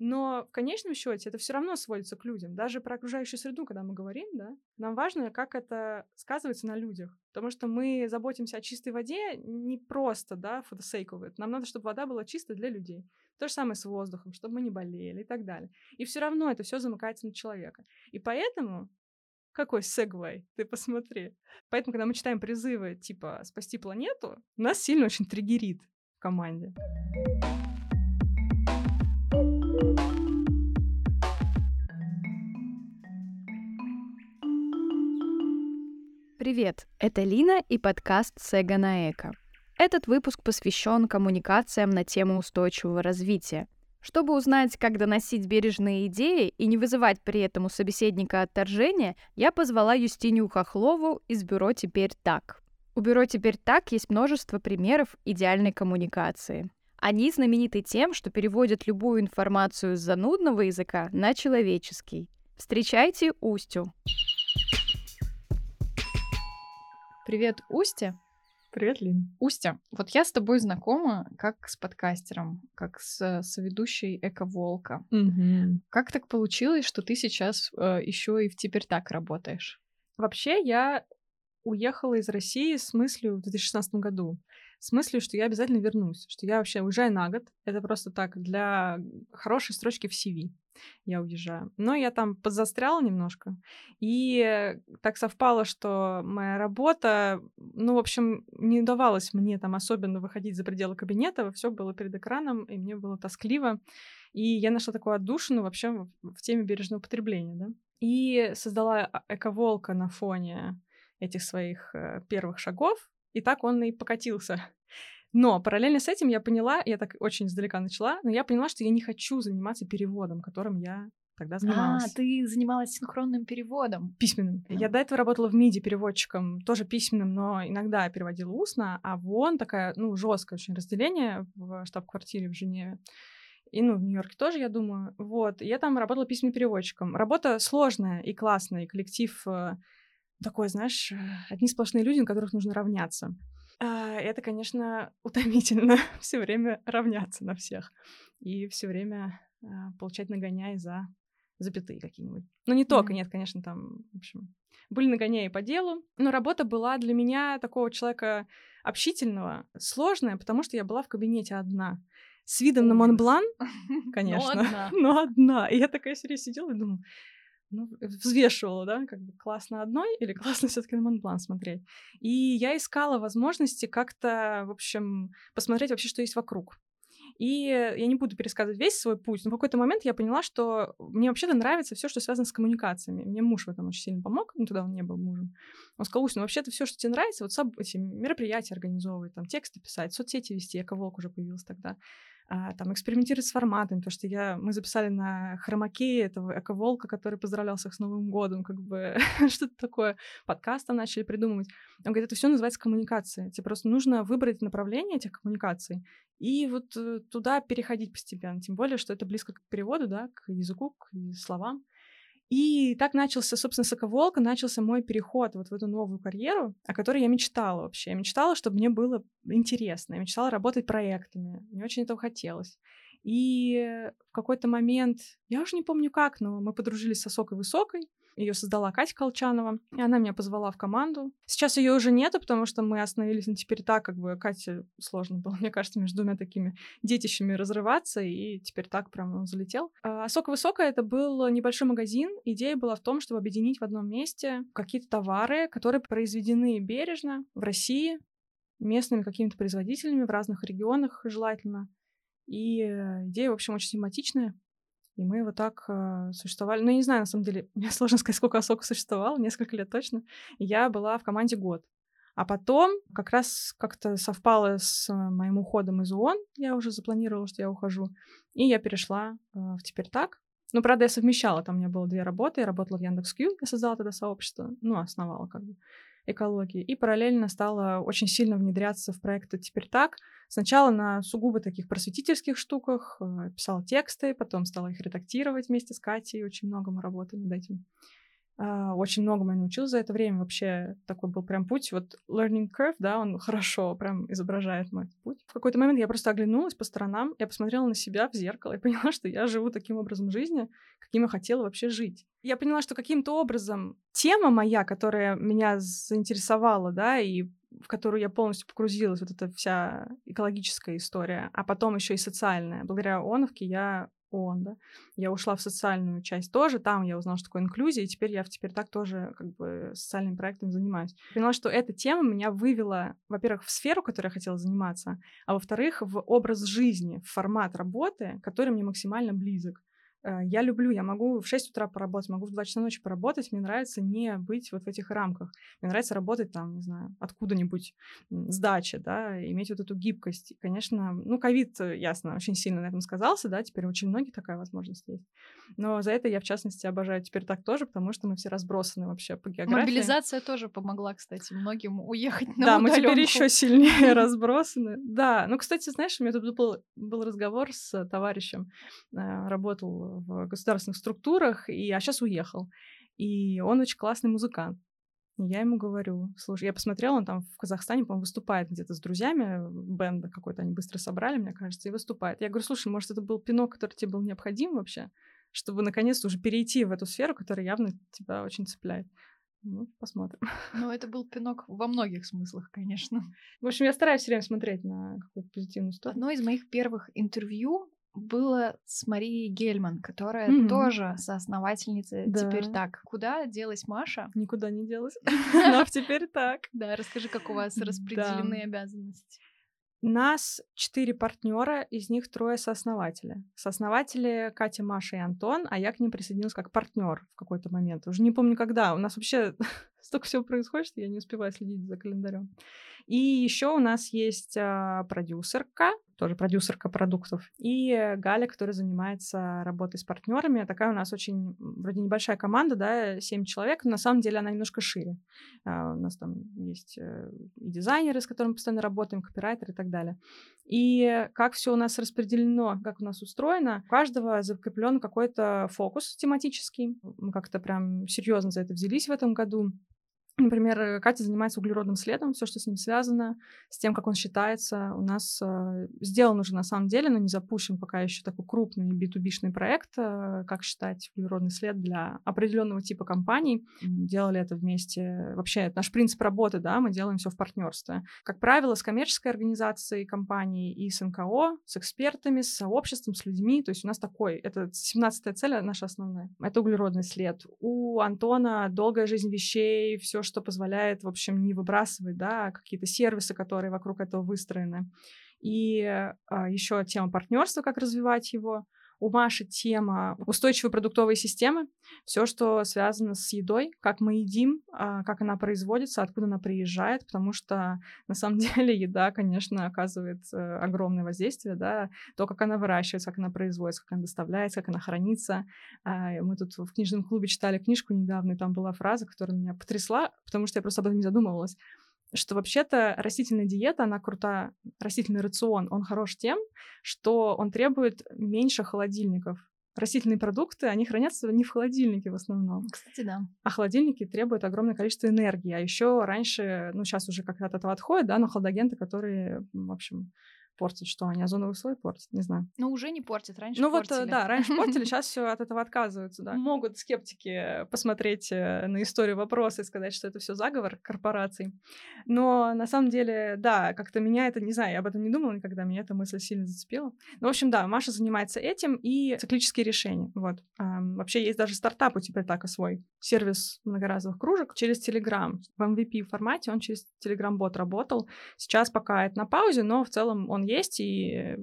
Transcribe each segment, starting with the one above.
Но в конечном счете это все равно сводится к людям. Даже про окружающую среду, когда мы говорим, да, нам важно, как это сказывается на людях. Потому что мы заботимся о чистой воде не просто, да, for the sake of it. Нам надо, чтобы вода была чистой для людей. То же самое с воздухом, чтобы мы не болели и так далее. И все равно это все замыкается на человека. И поэтому какой сегвей, ты посмотри. Поэтому, когда мы читаем призывы типа «спасти планету», нас сильно очень триггерит в команде. Привет, это Лина и подкаст «Сега на Эко». Этот выпуск посвящен коммуникациям на тему устойчивого развития. Чтобы узнать, как доносить бережные идеи и не вызывать при этом у собеседника отторжения, я позвала Юстинию Хохлову из бюро «Теперь так». У бюро «Теперь так» есть множество примеров идеальной коммуникации. Они знамениты тем, что переводят любую информацию с занудного языка на человеческий. Встречайте Устю. Привет, Устя. Привет, Лин. Устя, вот я с тобой знакома как с подкастером, как с соведущей Эко-Волка. Угу. Как так получилось, что ты сейчас э, еще и в теперь так работаешь? Вообще, я уехала из России с мыслью в 2016 году с мыслью, что я обязательно вернусь, что я вообще уезжаю на год. Это просто так, для хорошей строчки в CV я уезжаю. Но я там подзастряла немножко. И так совпало, что моя работа, ну, в общем, не давалось мне там особенно выходить за пределы кабинета. Все было перед экраном, и мне было тоскливо. И я нашла такую отдушину вообще в, в теме бережного потребления, да. И создала а, эковолка на фоне этих своих э, первых шагов. И так он и покатился. Но параллельно с этим я поняла, я так очень издалека начала, но я поняла, что я не хочу заниматься переводом, которым я тогда занималась. А, ты занималась синхронным переводом. Письменным. Mm. Я до этого работала в МИДи переводчиком, тоже письменным, но иногда переводила устно, а вон такая, ну, жесткое очень разделение в штаб-квартире в Женеве. И, ну, в Нью-Йорке тоже, я думаю. Вот. Я там работала письменным переводчиком. Работа сложная и классная, и коллектив э, такой, знаешь, одни сплошные люди, на которых нужно равняться. А, это, конечно, утомительно все время равняться на всех и все время а, получать нагоняй за запятые какие-нибудь. Ну, не только, mm-hmm. нет, конечно, там, в общем, были нагоняи по делу, но работа была для меня такого человека общительного, сложная, потому что я была в кабинете одна. С видом Ужас. на Монблан, конечно, но одна. но одна. И я такая серьезно сидела и думаю, ну, взвешивала, да, как бы классно одной или классно все таки на Монблан смотреть. И я искала возможности как-то, в общем, посмотреть вообще, что есть вокруг. И я не буду пересказывать весь свой путь, но в какой-то момент я поняла, что мне вообще-то нравится все, что связано с коммуникациями. Мне муж в этом очень сильно помог, ну, тогда он не был мужем. Он сказал, ну, вообще-то все, что тебе нравится, вот эти мероприятия организовывать, там, тексты писать, соцсети вести, Эко-Волк уже появился тогда а, там, экспериментировать с форматами, потому что я, мы записали на хромаке этого эко-волка, который поздравлял всех с Новым годом, как бы что-то такое. Подкасты начали придумывать. Он говорит, это все называется коммуникация. Тебе просто нужно выбрать направление этих коммуникаций и вот э, туда переходить постепенно. Тем более, что это близко к переводу, да, к языку, к словам. И так начался, собственно, Соковолка, начался мой переход вот в эту новую карьеру, о которой я мечтала вообще. Я мечтала, чтобы мне было интересно. Я мечтала работать проектами. Мне очень этого хотелось. И в какой-то момент, я уже не помню как, но мы подружились со Сокой Высокой, ее создала Катя Колчанова, и она меня позвала в команду. Сейчас ее уже нету, потому что мы остановились на теперь так, как бы Кате сложно было, мне кажется, между двумя такими детищами разрываться, и теперь так прям залетел. А Сока Высокая это был небольшой магазин. Идея была в том, чтобы объединить в одном месте какие-то товары, которые произведены бережно в России, местными какими-то производителями в разных регионах желательно. И э, идея, в общем, очень симпатичная. И мы вот так э, существовали. Ну, я не знаю, на самом деле, мне сложно сказать, сколько Асока существовал, несколько лет точно. Я была в команде год. А потом как раз как-то совпало с моим уходом из ООН. Я уже запланировала, что я ухожу. И я перешла э, в «Теперь так». Ну, правда, я совмещала. Там у меня было две работы. Я работала в Яндекс.Кью. Я создала тогда сообщество. Ну, основала как бы экологии. И параллельно стала очень сильно внедряться в проекты «Теперь так». Сначала на сугубо таких просветительских штуках, э, писала тексты, потом стала их редактировать вместе с Катей, очень много мы работали над этим. Uh, очень многому я научилась за это время. Вообще такой был прям путь. Вот learning curve, да, он хорошо прям изображает мой путь. В какой-то момент я просто оглянулась по сторонам, я посмотрела на себя в зеркало и поняла, что я живу таким образом жизни, каким я хотела вообще жить. Я поняла, что каким-то образом тема моя, которая меня заинтересовала, да, и в которую я полностью погрузилась, вот эта вся экологическая история, а потом еще и социальная. Благодаря ООНовке я ООН, да. Я ушла в социальную часть тоже, там я узнала, что такое инклюзия, и теперь я теперь так тоже как бы социальными проектами занимаюсь. Поняла, что эта тема меня вывела, во-первых, в сферу, которой я хотела заниматься, а во-вторых, в образ жизни, в формат работы, который мне максимально близок. Э, я люблю, я могу в 6 утра поработать, могу в 2 часа ночи поработать, мне нравится не быть вот в этих рамках. Мне нравится работать там, не знаю, откуда-нибудь с дачи, да, иметь вот эту гибкость. И, конечно, ну, ковид, э, ясно, очень сильно на этом сказался, да, теперь очень многих такая возможность есть. Но за это я, в частности, обожаю теперь так тоже, потому что мы все разбросаны вообще по географии. Мобилизация тоже помогла, кстати, многим уехать на Да, мы теперь еще сильнее разбросаны. Да, ну, кстати, знаешь, у меня тут был, был разговор с товарищем, э, работал в государственных структурах, и, а сейчас уехал. И он очень классный музыкант. И я ему говорю, слушай, я посмотрела, он там в Казахстане, по-моему, выступает где-то с друзьями, бенда какой-то они быстро собрали, мне кажется, и выступает. Я говорю, слушай, может, это был пинок, который тебе был необходим вообще? чтобы наконец-то уже перейти в эту сферу, которая явно тебя очень цепляет. Ну, посмотрим. Ну, это был пинок во многих смыслах, конечно. В общем, я стараюсь все время смотреть на какую-то позитивную сторону. Одно из моих первых интервью было с Марией Гельман, которая mm-hmm. тоже соосновательница да. «Теперь так». Куда делась Маша? Никуда не делась. Но теперь так. Да, расскажи, как у вас распределены обязанности. Нас четыре партнера, из них трое сооснователи. Сооснователи Катя, Маша и Антон, а я к ним присоединилась как партнер в какой-то момент. Уже не помню когда. У нас вообще столько всего происходит, что я не успеваю следить за календарем. И еще у нас есть а, продюсерка, тоже продюсерка продуктов, и Галя, которая занимается работой с партнерами. Такая у нас очень вроде небольшая команда, да, 7 человек, но на самом деле она немножко шире. Uh, у нас там есть uh, и дизайнеры, с которыми постоянно работаем, копирайтеры и так далее. И как все у нас распределено, как у нас устроено, у каждого закреплен какой-то фокус тематический. Мы как-то прям серьезно за это взялись в этом году. Например, э, Катя занимается углеродным следом, все, что с ним связано, с тем, как он считается. У нас э, сделан уже на самом деле, но не запущен пока еще такой крупный B2B-шный проект, э, как считать углеродный след для определенного типа компаний. Делали это вместе. Вообще, это наш принцип работы, да, мы делаем все в партнерстве. Как правило, с коммерческой организацией компании и с НКО, с экспертами, с сообществом, с людьми. То есть у нас такой, это 17-я цель наша основная. Это углеродный след. У Антона долгая жизнь вещей, все, что позволяет, в общем, не выбрасывать, да, какие-то сервисы, которые вокруг этого выстроены. И а, еще тема партнерства, как развивать его. У Маши тема устойчивой продуктовой системы. Все, что связано с едой, как мы едим, а, как она производится, откуда она приезжает, потому что на самом деле еда, конечно, оказывает э, огромное воздействие, да, то, как она выращивается, как она производится, как она доставляется, как она хранится. А, мы тут в книжном клубе читали книжку недавно, и там была фраза, которая меня потрясла, потому что я просто об этом не задумывалась что вообще-то растительная диета, она крута, растительный рацион, он хорош тем, что он требует меньше холодильников. Растительные продукты, они хранятся не в холодильнике в основном. Кстати, да. А холодильники требуют огромное количество энергии. А еще раньше, ну сейчас уже как-то от этого отходит, да, но хладагенты, которые, в общем, портят, что они озоновый слой портят, не знаю. Ну, уже не портят, раньше Ну портили. вот, да, раньше портили, сейчас все от этого отказываются, да. Могут скептики посмотреть э, на историю вопроса и сказать, что это все заговор корпораций. Но на самом деле, да, как-то меня это, не знаю, я об этом не думала никогда, меня эта мысль сильно зацепила. Ну, в общем, да, Маша занимается этим и циклические решения, вот. А, вообще есть даже стартап у теперь так свой, сервис многоразовых кружек через Telegram. В MVP формате он через Telegram-бот работал. Сейчас пока это на паузе, но в целом он есть, и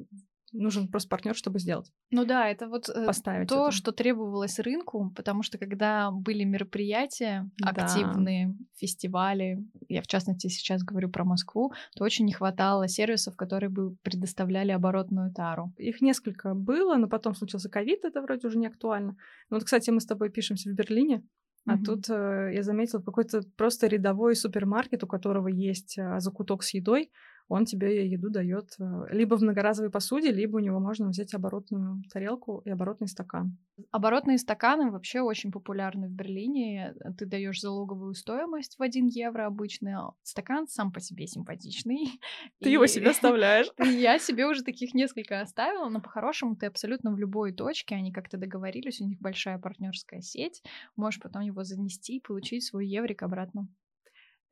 нужен просто партнер, чтобы сделать. Ну да, это вот э, Поставить то, это. что требовалось рынку, потому что когда были мероприятия да. активные, фестивали, я в частности сейчас говорю про Москву, то очень не хватало сервисов, которые бы предоставляли оборотную тару. Их несколько было, но потом случился ковид, это вроде уже не актуально. Ну вот, кстати, мы с тобой пишемся в Берлине, а mm-hmm. тут э, я заметила какой-то просто рядовой супермаркет, у которого есть э, закуток с едой, он тебе еду дает э, либо в многоразовой посуде, либо у него можно взять оборотную тарелку и оборотный стакан. Оборотные стаканы вообще очень популярны в Берлине. Ты даешь залоговую стоимость в 1 евро обычно. Стакан сам по себе симпатичный. Ты и... его себе оставляешь. Я себе уже таких несколько оставила, но по-хорошему ты абсолютно в любой точке, они как-то договорились, у них большая партнерская сеть, можешь потом его занести и получить свой еврик обратно.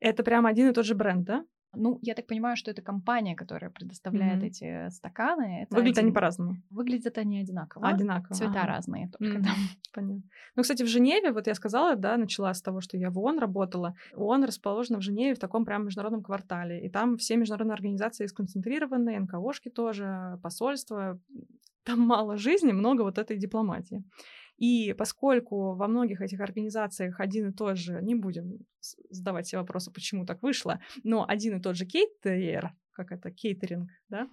Это прям один и тот же бренд, да? Ну, я так понимаю, что это компания, которая предоставляет mm-hmm. эти стаканы. Это Выглядят один... они по-разному. Выглядят они одинаково. одинаково. Цвета ага. разные только mm-hmm. там. Понятно. Ну, кстати, в Женеве, вот я сказала, да, начала с того, что я в ООН работала. ООН расположена в Женеве в таком прям международном квартале. И там все международные организации сконцентрированы, НКОшки тоже, посольства. Там мало жизни, много вот этой дипломатии. И поскольку во многих этих организациях один и тот же, не будем задавать себе вопросы, почему так вышло, но один и тот же кейтер, как это, кейтеринг, да?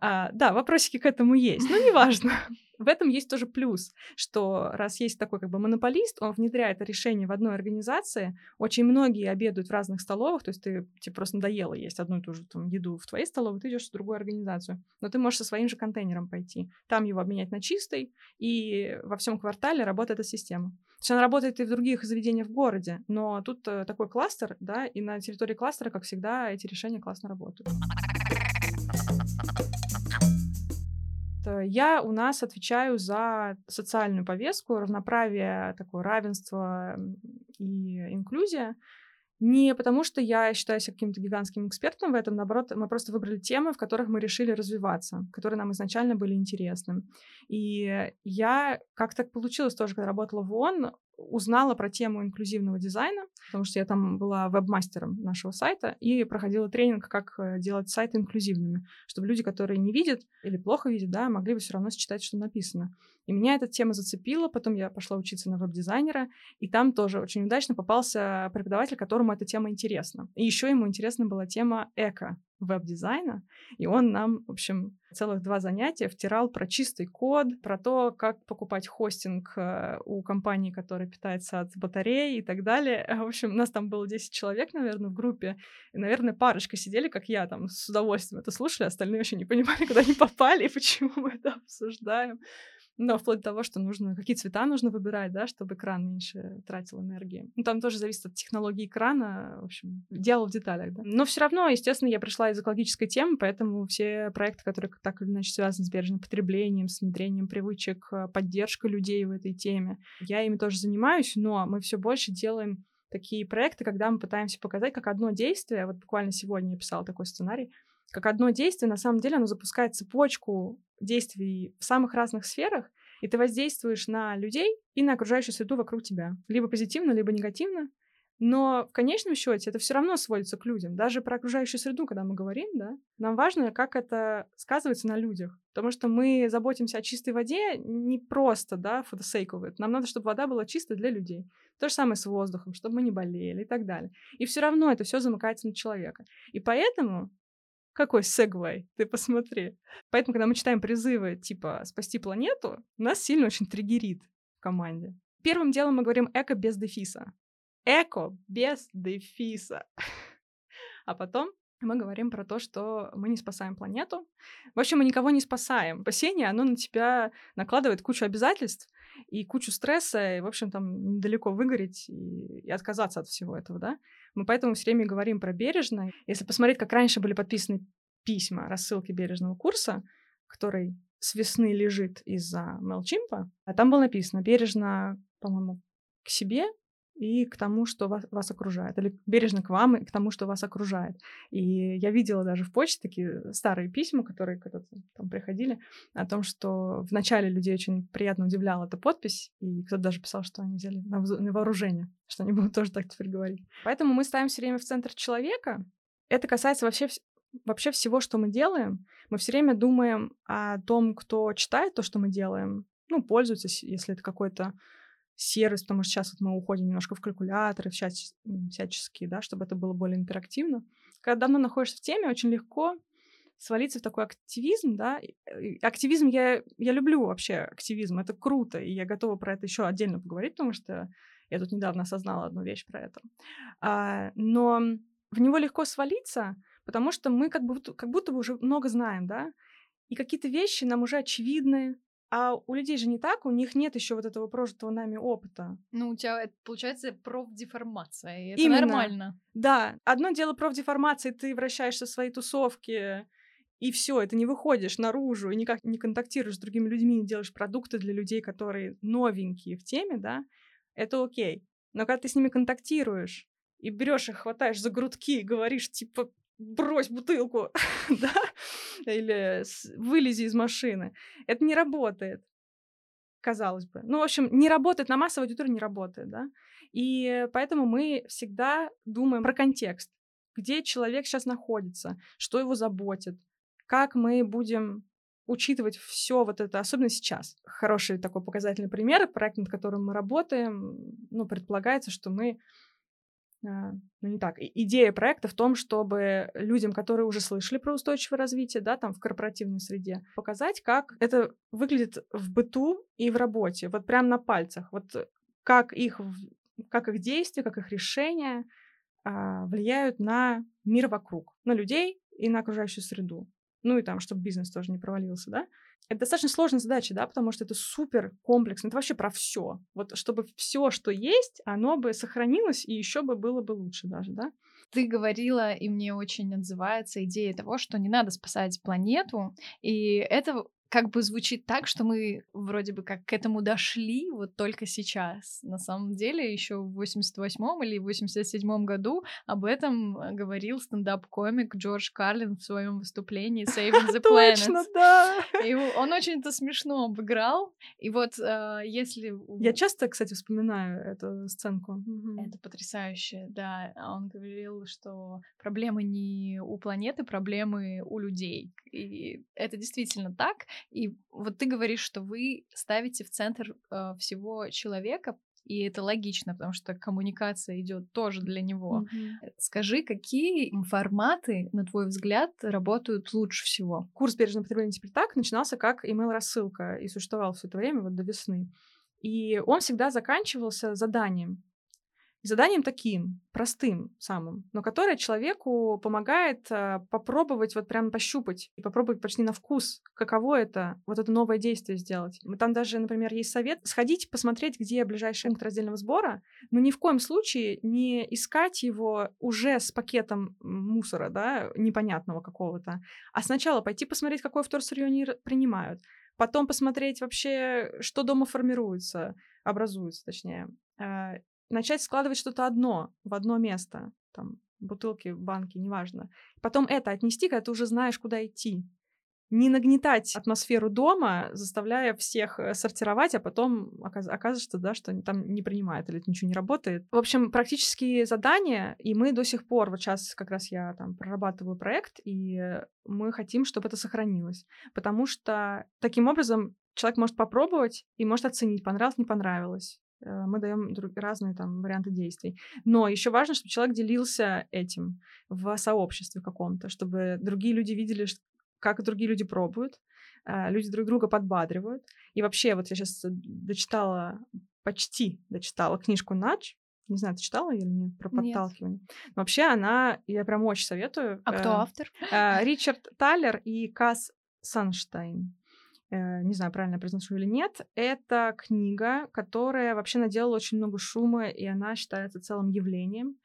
А, да, вопросики к этому есть, но неважно. В этом есть тоже плюс, что раз есть такой как бы монополист, он внедряет решение в одной организации, очень многие обедают в разных столовых, то есть ты тебе просто надоело есть одну и ту же там, еду в твоей столовой, ты идешь в другую организацию, но ты можешь со своим же контейнером пойти, там его обменять на чистый, и во всем квартале работает эта система. То есть она работает и в других заведениях в городе, но тут э, такой кластер, да, и на территории кластера, как всегда, эти решения классно работают. Э, я у нас отвечаю за социальную повестку, равноправие, такое равенство и инклюзия. Не потому, что я считаю себя каким-то гигантским экспертом в этом, наоборот, мы просто выбрали темы, в которых мы решили развиваться, которые нам изначально были интересны. И я, как так получилось тоже, когда работала в ООН, узнала про тему инклюзивного дизайна, потому что я там была веб-мастером нашего сайта и проходила тренинг, как э, делать сайты инклюзивными, чтобы люди, которые не видят или плохо видят, да, могли бы все равно считать, что написано. И меня эта тема зацепила, потом я пошла учиться на веб-дизайнера, и там тоже очень удачно попался преподаватель, которому эта тема интересна. И еще ему интересна была тема эко веб-дизайна, и он нам, в общем, целых два занятия втирал про чистый код, про то, как покупать хостинг э, у компании, которая питается от батареи и так далее. В общем, у нас там было 10 человек, наверное, в группе, и, наверное, парочка сидели, как я, там, с удовольствием это слушали, остальные вообще не понимали, куда они попали и почему мы это обсуждаем. Но вплоть до того, что нужно, какие цвета нужно выбирать, да, чтобы экран меньше тратил энергии. Ну, там тоже зависит от технологии экрана, в общем, дело в деталях, да. Но все равно, естественно, я пришла из экологической темы, поэтому все проекты, которые так или иначе связаны с бережным потреблением, с внедрением привычек, э, поддержкой людей в этой теме, я ими тоже занимаюсь, но мы все больше делаем такие проекты, когда мы пытаемся показать, как одно действие, вот буквально сегодня я писала такой сценарий, как одно действие, на самом деле, оно запускает цепочку действий в самых разных сферах, и ты воздействуешь на людей и на окружающую среду вокруг тебя. Либо позитивно, либо негативно. Но в конечном счете это все равно сводится к людям. Даже про окружающую среду, когда мы говорим, да, нам важно, как это сказывается на людях. Потому что мы заботимся о чистой воде не просто, да, for. Нам надо, чтобы вода была чистой для людей. То же самое с воздухом, чтобы мы не болели и так далее. И все равно это все замыкается на человека. И поэтому какой сегвей, ты посмотри. Поэтому, когда мы читаем призывы типа «спасти планету», нас сильно очень триггерит в команде. Первым делом мы говорим «эко без дефиса». Эко без дефиса. А потом мы говорим про то, что мы не спасаем планету. В общем, мы никого не спасаем. Спасение, оно на тебя накладывает кучу обязательств и кучу стресса, и, в общем, там недалеко выгореть и, и отказаться от всего этого, да. Мы поэтому все время говорим про бережно. Если посмотреть, как раньше были подписаны письма, рассылки бережного курса, который с весны лежит из-за MailChimp, а там было написано бережно, по-моему, к себе и к тому, что вас, вас окружает. Или бережно к вам и к тому, что вас окружает. И я видела даже в почте такие старые письма, которые когда-то там приходили, о том, что в начале людей очень приятно удивляла эта подпись, и кто-то даже писал, что они взяли на, на вооружение, что они будут тоже так теперь говорить. Поэтому мы ставим все время в центр человека. Это касается вообще вообще всего, что мы делаем, мы все время думаем о том, кто читает то, что мы делаем, ну, пользуется, если это какой-то сервис, потому что сейчас вот мы уходим немножко в калькуляторы всяческие, да, чтобы это было более интерактивно. Когда давно находишься в теме, очень легко свалиться в такой активизм, да. Активизм я, я люблю вообще активизм, это круто, и я готова про это еще отдельно поговорить, потому что я тут недавно осознала одну вещь про это. А, но в него легко свалиться, потому что мы как будто, как будто бы уже много знаем, да, и какие-то вещи нам уже очевидны, а у людей же не так, у них нет еще вот этого прожитого нами опыта. Ну, у тебя это, получается профдеформация, и это Именно. нормально. Да, одно дело профдеформации, ты вращаешься в своей тусовке, и все, это не выходишь наружу, и никак не контактируешь с другими людьми, не делаешь продукты для людей, которые новенькие в теме, да, это окей. Но когда ты с ними контактируешь, и берешь их, хватаешь за грудки и говоришь, типа, брось бутылку, да, или вылези из машины. Это не работает, казалось бы. Ну, в общем, не работает, на массовой аудитории не работает, да. И поэтому мы всегда думаем про контекст, где человек сейчас находится, что его заботит, как мы будем учитывать все вот это, особенно сейчас. Хороший такой показательный пример, проект, над которым мы работаем, ну, предполагается, что мы ну не так, идея проекта в том, чтобы людям, которые уже слышали про устойчивое развитие, да, там в корпоративной среде, показать, как это выглядит в быту и в работе, вот прям на пальцах, вот как их, как их действия, как их решения а, влияют на мир вокруг, на людей и на окружающую среду. Ну и там, чтобы бизнес тоже не провалился, да. Это достаточно сложная задача, да, потому что это супер комплексно, это вообще про все. Вот чтобы все, что есть, оно бы сохранилось и еще бы было бы лучше даже, да. Ты говорила, и мне очень отзывается идея того, что не надо спасать планету, и это как бы звучит так, что мы вроде бы как к этому дошли вот только сейчас. На самом деле еще в 88-м или 87-м году об этом э, говорил стендап-комик Джордж Карлин в своем выступлении Saving the Planet. Точно, да! И он очень это смешно обыграл. И вот э, если... Я часто, кстати, вспоминаю эту сценку. Это потрясающе, да. А он говорил, что проблемы не у планеты, проблемы у людей. И это действительно так. И вот ты говоришь, что вы ставите в центр э, всего человека, и это логично, потому что коммуникация идет тоже для него. Mm-hmm. Скажи, какие форматы, на твой взгляд, работают лучше всего? Курс бережного потребления теперь так начинался как email-рассылка и существовал все это время, вот до весны. И он всегда заканчивался заданием заданием таким, простым самым, но которое человеку помогает э, попробовать вот прям пощупать и попробовать почти на вкус, каково это, вот это новое действие сделать. Там даже, например, есть совет сходить, посмотреть, где ближайший пункт раздельного сбора, но ни в коем случае не искать его уже с пакетом мусора, да, непонятного какого-то, а сначала пойти посмотреть, какое вторсырье они принимают, потом посмотреть вообще, что дома формируется, образуется, точнее, э, начать складывать что-то одно в одно место, там, бутылки, банки, неважно. Потом это отнести, когда ты уже знаешь, куда идти. Не нагнетать атмосферу дома, заставляя всех э, сортировать, а потом оказывается, да, что там не принимают или это ничего не работает. В общем, практические задания, и мы до сих пор, вот сейчас как раз я там прорабатываю проект, и мы хотим, чтобы это сохранилось. Потому что таким образом человек может попробовать и может оценить, понравилось, не понравилось. Э, мы даем разные там варианты действий. Но еще важно, чтобы человек делился этим в сообществе каком-то, чтобы другие люди видели, как другие люди пробуют, э, люди друг друга подбадривают. И вообще, вот я сейчас дочитала, почти дочитала книжку «Нач», не знаю, ты читала или нет про подталкивание? Нет. вообще она, я прям очень советую. А кто э, автор? Ричард Таллер и Кас Санштайн. Э, не знаю, правильно произношу или нет, это книга, которая вообще наделала очень много шума, и она считается целым явлением.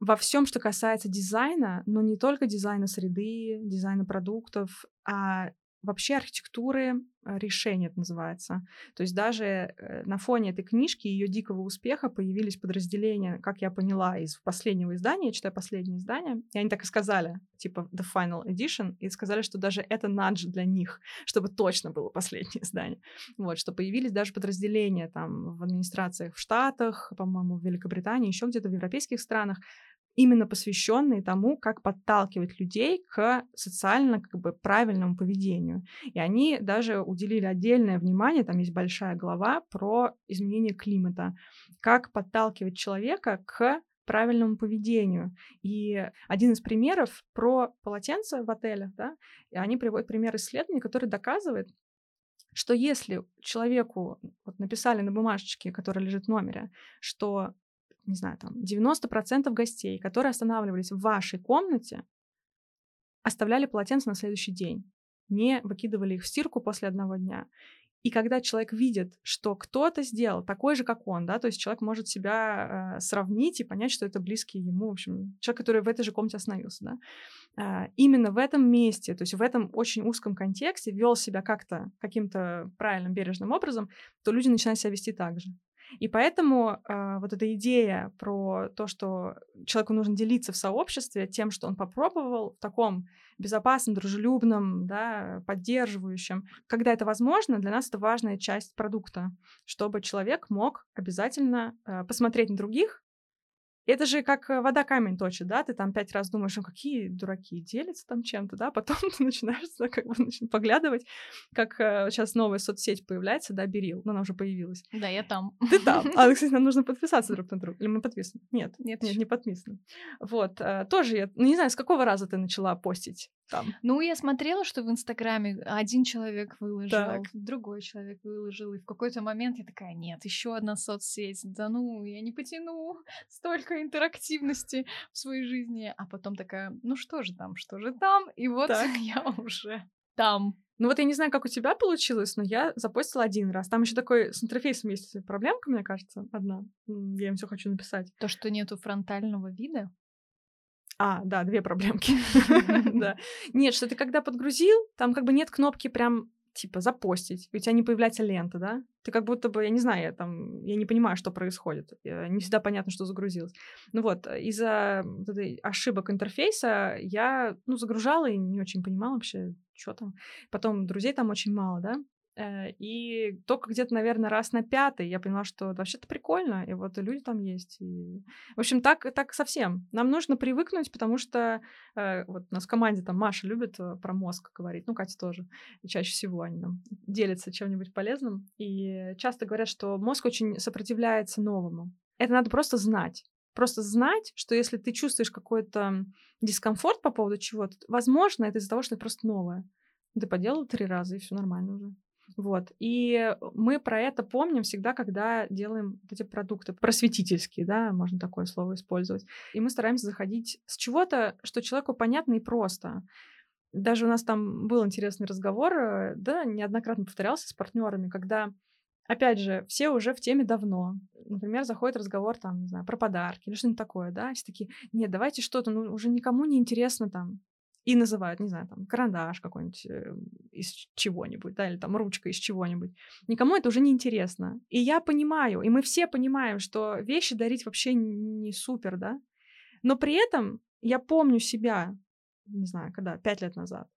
Во всем, что касается дизайна, но не только дизайна среды, дизайна продуктов, а вообще архитектуры э, решения это называется. То есть даже э, на фоне этой книжки и ее дикого успеха появились подразделения, как я поняла, из последнего издания, я читаю последнее издание, и они так и сказали, типа The Final Edition, и сказали, что даже это надж для них, чтобы точно было последнее издание. Вот, что появились даже подразделения там в администрациях в Штатах, по-моему, в Великобритании, еще где-то в европейских странах, именно посвященные тому, как подталкивать людей к социально как бы правильному поведению. И они даже уделили отдельное внимание, там есть большая глава про изменение климата, как подталкивать человека к правильному поведению. И один из примеров про полотенце в отелях, да, и они приводят пример исследования, который доказывает, что если человеку вот написали на бумажечке, которая лежит в номере, что не знаю, там 90% гостей, которые останавливались в вашей комнате, оставляли полотенца на следующий день, не выкидывали их в стирку после одного дня. И когда человек видит, что кто-то сделал такой же, как он, да, то есть человек может себя э, сравнить и понять, что это близкий ему, в общем, человек, который в этой же комнате остановился, да, э, именно в этом месте, то есть в этом очень узком контексте вел себя как-то каким-то правильным, бережным образом, то люди начинают себя вести так же. И поэтому э, вот эта идея про то, что человеку нужно делиться в сообществе тем, что он попробовал в таком безопасном, дружелюбном, да, поддерживающем, когда это возможно, для нас это важная часть продукта, чтобы человек мог обязательно э, посмотреть на других это же как э, вода камень точит, да, ты там пять раз думаешь, ну какие дураки, делятся там чем-то, да, потом ты начинаешь как бы поглядывать, как сейчас э, новая соцсеть появляется, да, Берил, ну она уже появилась. Да, я там. Ты там. А, кстати, нам нужно подписаться друг на друга. Или мы подписаны? Нет. Нет, нет, не подписаны. Вот, э, тоже я, ну не знаю, с какого раза ты начала постить там? Ну, я смотрела, что в Инстаграме один человек выложил, так. другой человек выложил, и в какой-то момент я такая, нет, еще одна соцсеть, да ну, я не потяну столько интерактивности в своей жизни, а потом такая, ну что же там, что же там, и вот так. я уже там. Ну вот я не знаю, как у тебя получилось, но я запостила один раз. Там еще такой с интерфейсом есть проблемка, мне кажется, одна. Я им все хочу написать. То, что нету фронтального вида? А, да, две проблемки. Да. Нет, что ты когда подгрузил, там как бы нет кнопки прям типа запостить, у тебя не появляется лента, да? Ты как будто бы, я не знаю, я там, я не понимаю, что происходит. Не всегда понятно, что загрузилось. Ну вот, из-за вот ошибок интерфейса я, ну, загружала и не очень понимала вообще, что там. Потом друзей там очень мало, да? Э, и только где-то, наверное, раз на пятый я поняла, что вообще-то прикольно, и вот люди там есть. И... В общем, так, так совсем. Нам нужно привыкнуть, потому что э, вот у нас в команде там Маша любит э, про мозг говорить, ну, Катя тоже. И чаще всего они нам делятся чем-нибудь полезным. И часто говорят, что мозг очень сопротивляется новому. Это надо просто знать. Просто знать, что если ты чувствуешь какой-то дискомфорт по поводу чего-то, возможно, это из-за того, что это просто новое. Ты поделал три раза, и все нормально уже. Вот. И мы про это помним всегда, когда делаем эти продукты просветительские, да, можно такое слово использовать. И мы стараемся заходить с чего-то, что человеку понятно и просто. Даже у нас там был интересный разговор, э, да, неоднократно повторялся с партнерами, когда Опять же, все уже в теме давно. Например, заходит разговор там, не знаю, про подарки или что-нибудь такое, да, все такие, нет, давайте что-то, ну, уже никому не интересно там и называют, не знаю, там, карандаш какой-нибудь э, из чего-нибудь, да, или там ручка из чего-нибудь. Никому это уже не интересно. И я понимаю, и мы все понимаем, что вещи дарить вообще не супер, да, но при этом я помню себя, не знаю, когда, пять лет назад,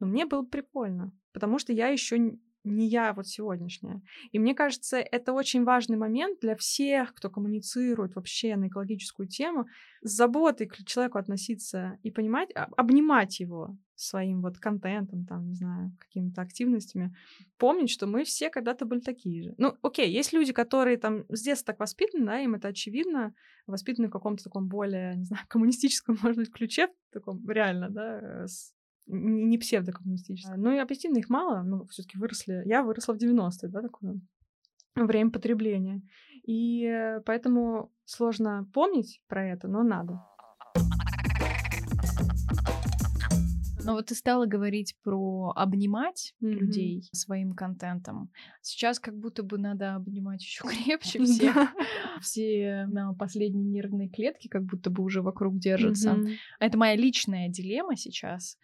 но мне было прикольно, потому что я еще не я вот сегодняшняя. И мне кажется, это очень важный момент для всех, кто коммуницирует вообще на экологическую тему, с заботой к человеку относиться и понимать, обнимать его своим вот контентом, там, не знаю, какими-то активностями, помнить, что мы все когда-то были такие же. Ну, окей, есть люди, которые там с детства так воспитаны, да, им это очевидно, воспитаны в каком-то таком более, не знаю, коммунистическом, может быть, ключе, таком реально, да, с не псевдокоммунистические. Ну и объективно их мало, ну, все таки выросли. Я выросла в 90-е, да, такое время потребления. И э, поэтому сложно помнить про это, но надо. Но вот ты стала говорить про обнимать mm-hmm. людей своим контентом. Сейчас как будто бы надо обнимать еще крепче всех. Все на последней нервной клетке как будто бы уже вокруг держатся. Mm-hmm. Это моя личная дилемма сейчас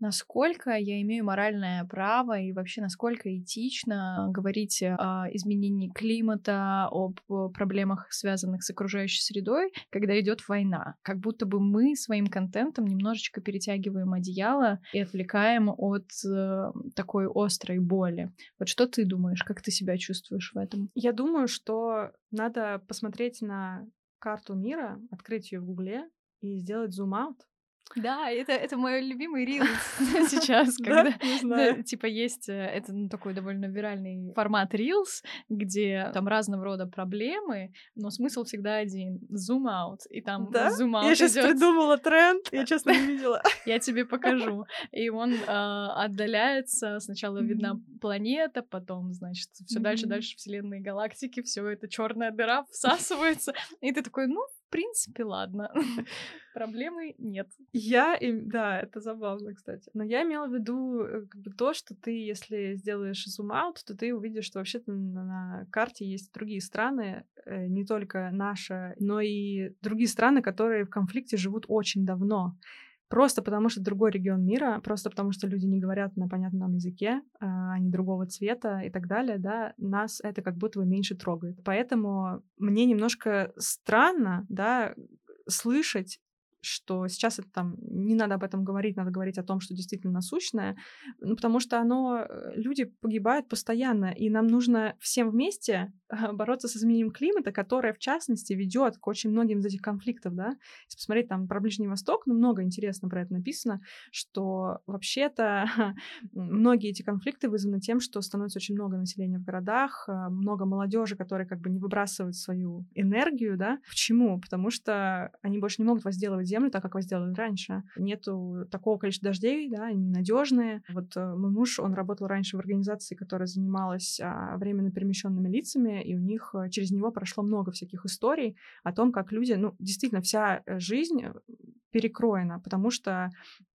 насколько я имею моральное право и вообще насколько этично говорить о изменении климата, об э, проблемах, связанных с окружающей средой, когда идет война. Как будто бы мы своим контентом немножечко перетягиваем одеяло и отвлекаем от э, такой острой боли. Вот что ты думаешь, как ты себя чувствуешь в этом? Я думаю, что надо посмотреть на карту мира, открыть ее в Гугле и сделать зум-аут да, это, это мой любимый рил сейчас, когда типа есть, э, это ну, такой довольно виральный формат Reels, где там разного рода проблемы, но смысл всегда один — zoom out, и там да? zoom out Я сейчас придумала тренд, я честно не видела. Я тебе покажу. И он а, отдаляется, сначала видна планета, потом, значит, все дальше, дальше вселенные галактики, все это черная дыра всасывается, и ты такой, ну, в принципе, ладно. Проблемы нет. Я, да, это забавно, кстати. Но я имела в виду э, как бы то, что ты, если сделаешь зум-аут, то ты увидишь, что вообще-то на, на карте есть другие страны, э, не только наша, но и другие страны, которые в конфликте живут очень давно. Просто потому, что другой регион мира, просто потому, что люди не говорят на понятном языке, а, они другого цвета и так далее, да, нас это как будто бы меньше трогает. Поэтому мне немножко странно, да, слышать что сейчас это там не надо об этом говорить, надо говорить о том, что действительно насущное, ну, потому что оно, э, люди погибают постоянно, и нам нужно всем вместе бороться с изменением климата, которое, в частности, ведет к очень многим из этих конфликтов, да. Если посмотреть там про Ближний Восток, ну, много интересно про это написано, что вообще-то многие эти конфликты вызваны тем, что становится очень много населения в городах, э, много молодежи, которые как бы не выбрасывают свою энергию, да. Почему? Потому что они больше не могут возделывать землю так, как вы сделали раньше. Нету такого количества дождей, да, они ненадежные. Вот э, мой муж, он работал раньше в организации, которая занималась а, временно перемещенными лицами, и у них э, через него прошло много всяких историй о том, как люди, ну, действительно, вся э, жизнь перекроена, потому что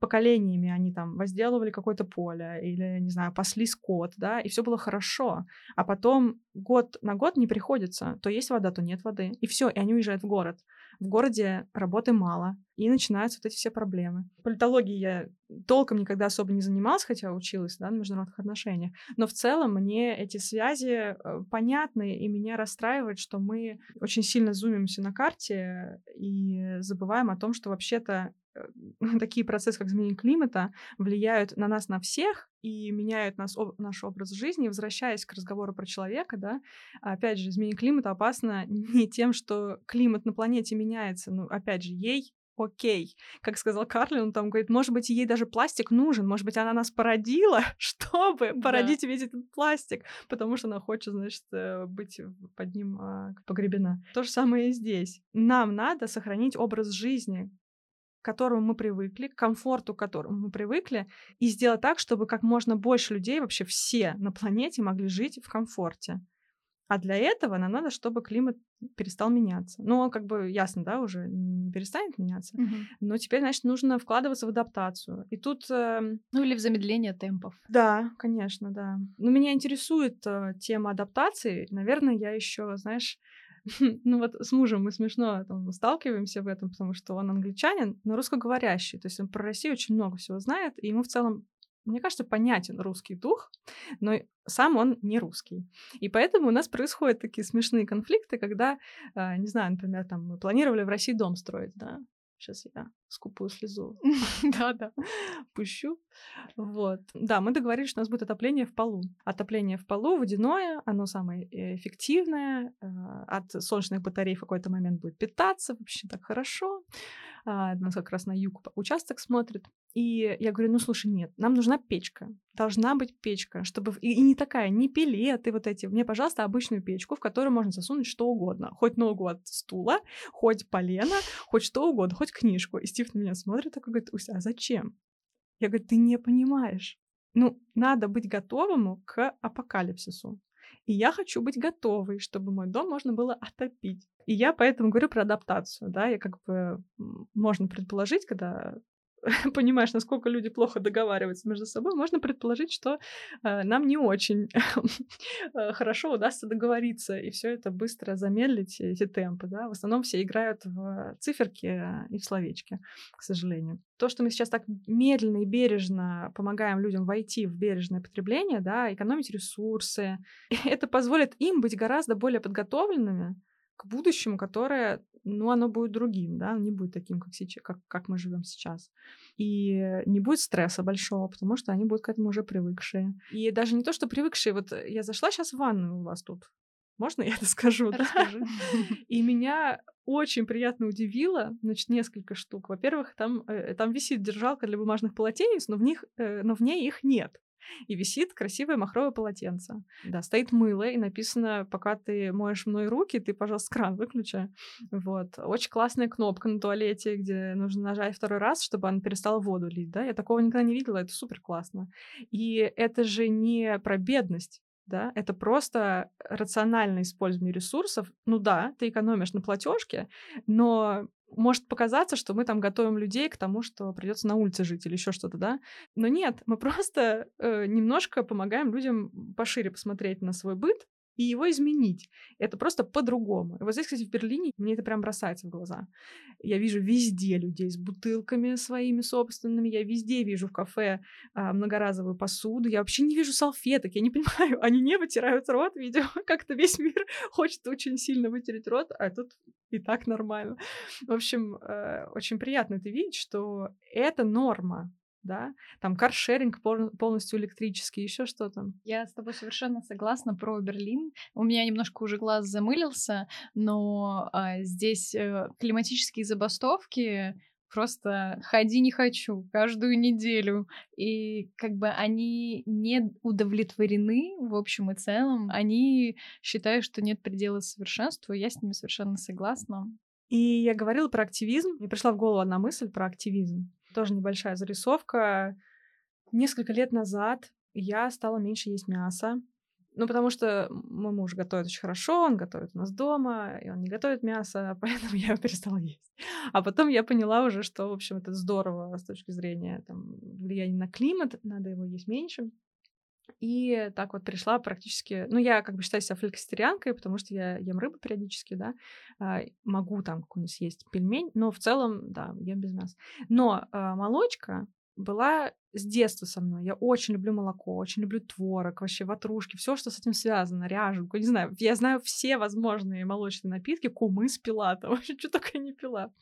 поколениями они там возделывали какое-то поле или, не знаю, пасли скот, да, и все было хорошо. А потом год на год не приходится. То есть вода, то нет воды. И все, и они уезжают в город в городе работы мало, и начинаются вот эти все проблемы. Политологией я толком никогда особо не занималась, хотя училась да, на международных отношениях, но в целом мне эти связи э, понятны, и меня расстраивает, что мы очень сильно зумимся на карте и забываем о том, что вообще-то такие процессы, как изменение климата, влияют на нас на всех и меняют нас, об, наш образ жизни. Возвращаясь к разговору про человека, да, опять же, изменение климата опасно не тем, что климат на планете меняется, ну, опять же, ей окей. Как сказал Карлин, он там говорит, может быть, ей даже пластик нужен, может быть, она нас породила, чтобы да. породить весь этот пластик, потому что она хочет, значит, э, быть под ним а, погребена. То же самое и здесь. Нам надо сохранить образ жизни, которому мы привыкли, к комфорту, к которому мы привыкли, и сделать так, чтобы как можно больше людей, вообще все на планете могли жить в комфорте. А для этого нам надо, чтобы климат перестал меняться. Ну, он как бы ясно, да, уже не перестанет меняться. Угу. Но теперь, значит, нужно вкладываться в адаптацию. И тут... Э... Ну, или в замедление темпов. Да, конечно, да. Но меня интересует э, тема адаптации. Наверное, я еще, знаешь, ну вот с мужем мы смешно там, сталкиваемся в этом, потому что он англичанин, но русскоговорящий. То есть он про Россию очень много всего знает, и ему в целом мне кажется, понятен русский дух, но сам он не русский. И поэтому у нас происходят такие смешные конфликты, когда, а, не знаю, например, там мы планировали в России дом строить, да, Сейчас я скупую слезу. Да-да. Пущу. Вот. Да, мы договорились, что у нас будет отопление в полу. Отопление в полу водяное, оно самое эффективное. А, от солнечных батарей в какой-то момент будет питаться. Вообще так хорошо. А, нас как раз на юг участок смотрит. И я говорю, ну слушай, нет, нам нужна печка. Должна быть печка, чтобы... И, и не такая, не пилеты вот эти. Мне, пожалуйста, обычную печку, в которую можно засунуть что угодно. Хоть ногу от стула, хоть полено, хоть что угодно, хоть книжку. И Стив на меня смотрит такой, говорит, Уся, а зачем? Я говорю, ты не понимаешь. Ну, надо быть готовым к апокалипсису. И я хочу быть готовой, чтобы мой дом можно было отопить. И я поэтому говорю про адаптацию, да, я как бы можно предположить, когда понимаешь, насколько люди плохо договариваются между собой, можно предположить, что э, нам не очень э, хорошо удастся договориться и все это быстро замедлить, эти темпы. Да? В основном все играют в циферки и в словечки, к сожалению. То, что мы сейчас так медленно и бережно помогаем людям войти в бережное потребление, да, экономить ресурсы, это позволит им быть гораздо более подготовленными к будущему, которое, ну, оно будет другим, да, не будет таким, как сейчас, как, как мы живем сейчас. И не будет стресса большого, потому что они будут к этому уже привыкшие. И даже не то, что привыкшие, вот я зашла сейчас в ванную у вас тут, можно я это скажу? Расскажи. Да? И меня очень приятно удивило, значит, несколько штук. Во-первых, там, э, там висит держалка для бумажных полотенец, но в, них, э, но в ней их нет и висит красивое махровое полотенце. Да, стоит мыло, и написано, пока ты моешь мной руки, ты, пожалуйста, кран выключай. Вот. Очень классная кнопка на туалете, где нужно нажать второй раз, чтобы она перестала воду лить, да. Я такого никогда не видела, это супер классно. И это же не про бедность, да, это просто рациональное использование ресурсов. Ну да, ты экономишь на платежке, но может показаться, что мы там готовим людей к тому, что придется на улице жить или еще что-то, да. Но нет, мы просто э, немножко помогаем людям пошире посмотреть на свой быт, и его изменить. Это просто по-другому. И вот здесь, кстати, в Берлине мне это прям бросается в глаза. Я вижу везде людей с бутылками своими собственными, я везде вижу в кафе а, многоразовую посуду, я вообще не вижу салфеток, я не понимаю, они не вытирают рот, видимо, как-то весь мир хочет очень сильно вытереть рот, а тут и так нормально. В общем, э, очень приятно это видеть, что это норма, да, там каршеринг полностью электрический, еще что то Я с тобой совершенно согласна про Берлин. У меня немножко уже глаз замылился, но а, здесь э, климатические забастовки просто ходи не хочу каждую неделю. И как бы они не удовлетворены в общем и целом. Они считают, что нет предела совершенству. Я с ними совершенно согласна. И я говорила про активизм. Мне пришла в голову одна мысль про активизм тоже небольшая зарисовка. Несколько лет назад я стала меньше есть мясо. Ну, потому что мой муж готовит очень хорошо, он готовит у нас дома, и он не готовит мясо, поэтому я перестала есть. А потом я поняла уже, что, в общем, это здорово с точки зрения там, влияния на климат, надо его есть меньше. И так вот пришла практически... Ну, я как бы считаю себя флекситарианкой, потому что я ем рыбу периодически, да. А, могу там какую-нибудь съесть пельмень, но в целом, да, ем без мяса. Но а, молочка была с детства со мной. Я очень люблю молоко, очень люблю творог, вообще ватрушки, все, что с этим связано, ряженку, не знаю. Я знаю все возможные молочные напитки, кумыс пила, там вообще что только не пила.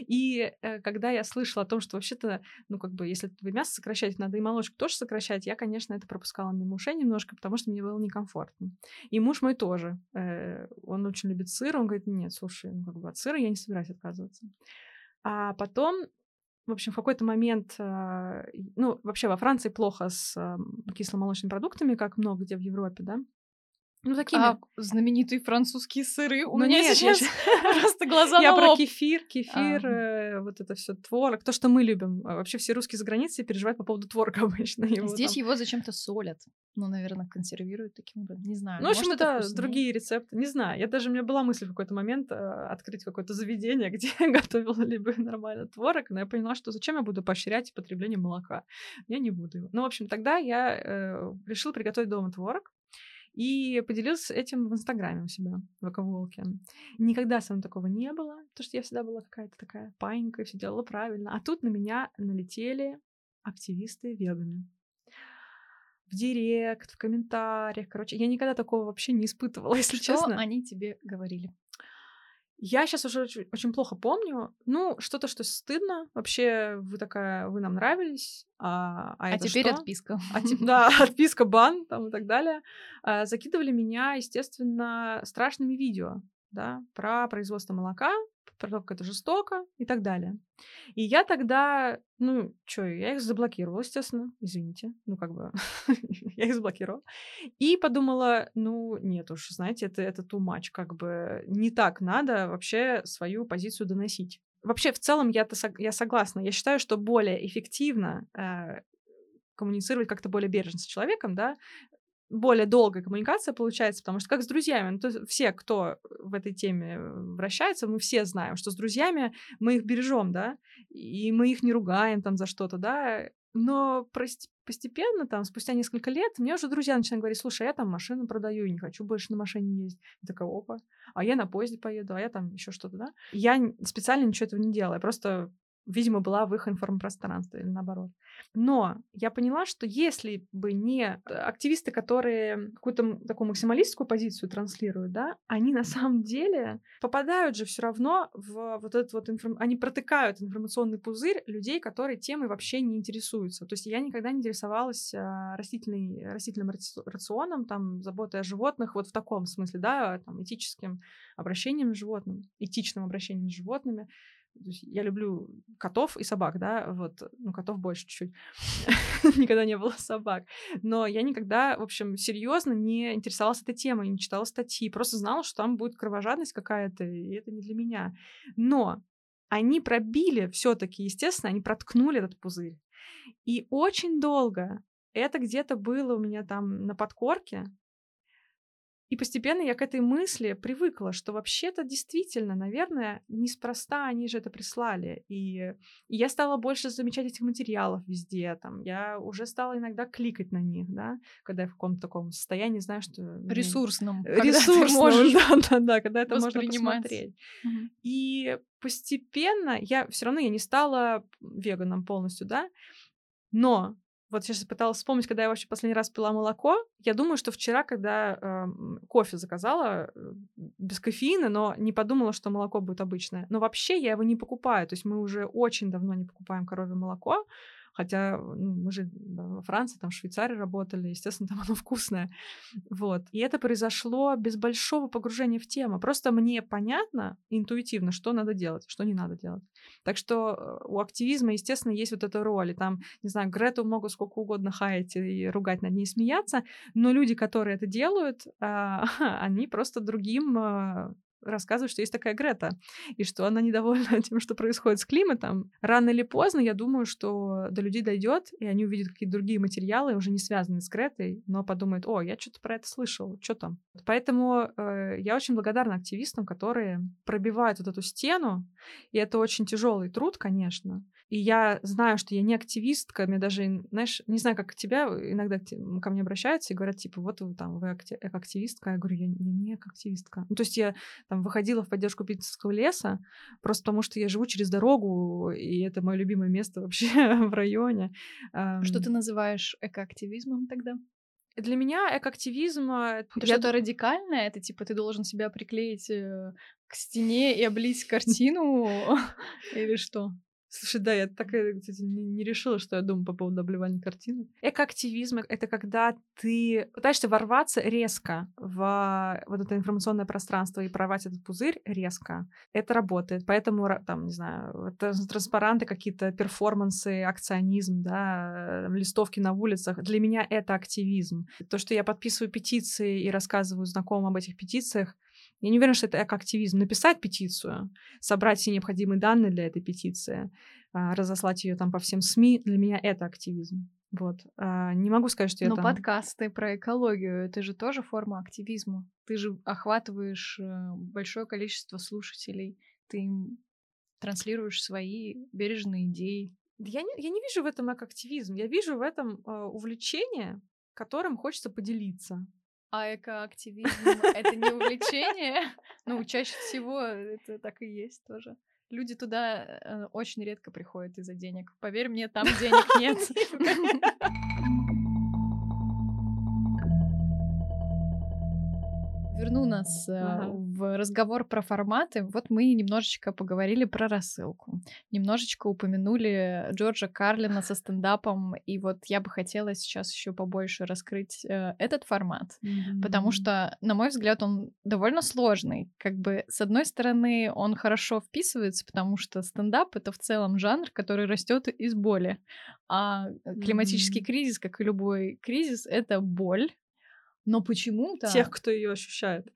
И э, когда я слышала о том, что вообще-то, ну, как бы, если мясо сокращаете, надо и молочку тоже сокращать, я, конечно, это пропускала мимо ушей немножко, потому что мне было некомфортно. И муж мой тоже. Э, он очень любит сыр, он говорит, нет, слушай, ну, как бы от сыра я не собираюсь отказываться. А потом в общем, в какой-то момент, а, ну, вообще во Франции плохо с кисломолочными продуктами, как много где в Европе, да, ну, такими... А знаменитые французские сыры. У ну, меня нет, сейчас просто глаза Я про кефир, кефир, э, вот это все творог, то, что мы любим. А вообще все русские за границей переживают по поводу творога обычно. Здесь его зачем-то солят. Ну, наверное, консервируют таким образом. Не знаю. Ну, в общем, это другие рецепты. Не знаю. Я даже, у меня была мысль в какой-то момент э, открыть какое-то заведение, где готовила бы нормально творог, но я поняла, что зачем я буду поощрять потребление молока? Я не буду его. Ну, в общем, тогда я э, решила приготовить дома творог и поделился этим в Инстаграме у себя, в Эковолке. Никогда со мной такого не было, потому что я всегда была какая-то такая панька, и все делала правильно. А тут на меня налетели активисты-веганы в директ, в комментариях. Короче, я никогда такого вообще не испытывала, если что честно. они тебе говорили? Я сейчас уже очень, очень плохо помню. Ну, что-то, что стыдно. Вообще, вы такая, вы нам нравились. А, а, а теперь что? отписка. А, да, отписка, бан там и так далее. А, закидывали меня, естественно, страшными видео, да, про производство молока, про то, как это жестоко и так далее. И я тогда, ну, что, я их заблокировала, естественно, извините, ну, как бы, я их заблокировала. И подумала, ну, нет уж, знаете, это, это too much, как бы не так надо вообще свою позицию доносить. Вообще, в целом, я, я согласна. Я считаю, что более эффективно э, коммуницировать как-то более бережно с человеком, да, более долгая коммуникация получается, потому что как с друзьями, ну, то все, кто в этой теме вращается, мы все знаем, что с друзьями мы их бережем, да, и мы их не ругаем там за что-то, да, но постепенно, там, спустя несколько лет, мне уже друзья начинают говорить, слушай, я там машину продаю, и не хочу больше на машине ездить. Я такая, опа, а я на поезде поеду, а я там еще что-то, да. Я специально ничего этого не делала, я просто видимо, была в их информпространстве или наоборот. Но я поняла, что если бы не активисты, которые какую-то такую максималистскую позицию транслируют, да, они на самом деле попадают же все равно в вот этот вот информ... они протыкают информационный пузырь людей, которые темой вообще не интересуются. То есть я никогда не интересовалась а, растительной, растительным рационом, там, заботой о животных, вот в таком смысле, да, там, этическим обращением с животным, этичным обращением с животными я люблю котов и собак, да, вот, ну, котов больше чуть-чуть. никогда не было собак. Но я никогда, в общем, серьезно не интересовалась этой темой, не читала статьи, просто знала, что там будет кровожадность какая-то, и это не для меня. Но они пробили все-таки, естественно, они проткнули этот пузырь. И очень долго это где-то было у меня там на подкорке, И постепенно я к этой мысли привыкла, что вообще-то действительно, наверное, неспроста они же это прислали. И, и я стала больше замечать этих материалов везде. Там. Я уже стала иногда кликать на них, да, когда я в каком-то таком состоянии, знаю, что... Ресурсном. Ресурсном, можешь да, да, да, когда это можно посмотреть. Угу. И постепенно я все равно я не стала веганом полностью, да, но вот сейчас пыталась вспомнить, когда я вообще последний раз пила молоко. Я думаю, что вчера, когда э, кофе заказала э, без кофеина, но не подумала, что молоко будет обычное. Но вообще я его не покупаю. То есть мы уже очень давно не покупаем коровье молоко. Хотя ну, мы же во Франции, там в Швейцарии работали, естественно, там оно вкусное. Вот. И это произошло без большого погружения в тему. Просто мне понятно интуитивно, что надо делать, что не надо делать. Так что э, у активизма, естественно, есть вот эта роль. И там, не знаю, Грету могут сколько угодно хаять и ругать над ней, смеяться, но люди, которые это делают, а, они просто другим а, рассказывает, что есть такая Грета, и что она недовольна тем, что происходит с климатом. Рано или поздно, я думаю, что до людей дойдет, и они увидят какие-то другие материалы, уже не связанные с Гретой, но подумают, о, я что-то про это слышал, что там. Поэтому э, я очень благодарна активистам, которые пробивают вот эту стену, и это очень тяжелый труд, конечно, и я знаю, что я не активистка, мне даже, знаешь, не знаю, как тебя, иногда ко мне обращаются и говорят, типа, вот вы там, вы активистка. Я говорю, я, я не активистка. Ну, то есть я там выходила в поддержку Питерского леса, просто потому что я живу через дорогу, и это мое любимое место вообще в районе. Что ты называешь экоактивизмом тогда? Для меня экоактивизм... Это я... что-то радикальное? Это типа ты должен себя приклеить э, к стене и облить картину? Или что? Слушай, да, я так, кстати, не, не решила, что я думаю по поводу обливания картины. Экоактивизм — это когда ты пытаешься ворваться резко в вот это информационное пространство и прорвать этот пузырь резко. Это работает. Поэтому, там, не знаю, транспаранты какие-то, перформансы, акционизм, да, листовки на улицах. Для меня это активизм. То, что я подписываю петиции и рассказываю знакомым об этих петициях, я не уверена, что это экоактивизм. Написать петицию, собрать все необходимые данные для этой петиции, а, разослать ее там по всем СМИ, для меня это активизм. Вот. А, не могу сказать, что Но я там... подкасты про экологию — это же тоже форма активизма. Ты же охватываешь э, большое количество слушателей, ты им транслируешь свои бережные идеи. Я не, я не вижу в этом экоактивизм. Я вижу в этом э, увлечение, которым хочется поделиться. А экоактивизм — это не увлечение? Ну, чаще всего это так и есть тоже. Люди туда э, очень редко приходят из-за денег. Поверь мне, там денег нет. Верну нас ага. в разговор про форматы. Вот мы немножечко поговорили про рассылку, немножечко упомянули Джорджа Карлина со стендапом, и вот я бы хотела сейчас еще побольше раскрыть э, этот формат, mm-hmm. потому что, на мой взгляд, он довольно сложный. Как бы с одной стороны, он хорошо вписывается, потому что стендап это в целом жанр, который растет из боли, а климатический mm-hmm. кризис, как и любой кризис, это боль но почему-то... Тех, кто ее ощущает.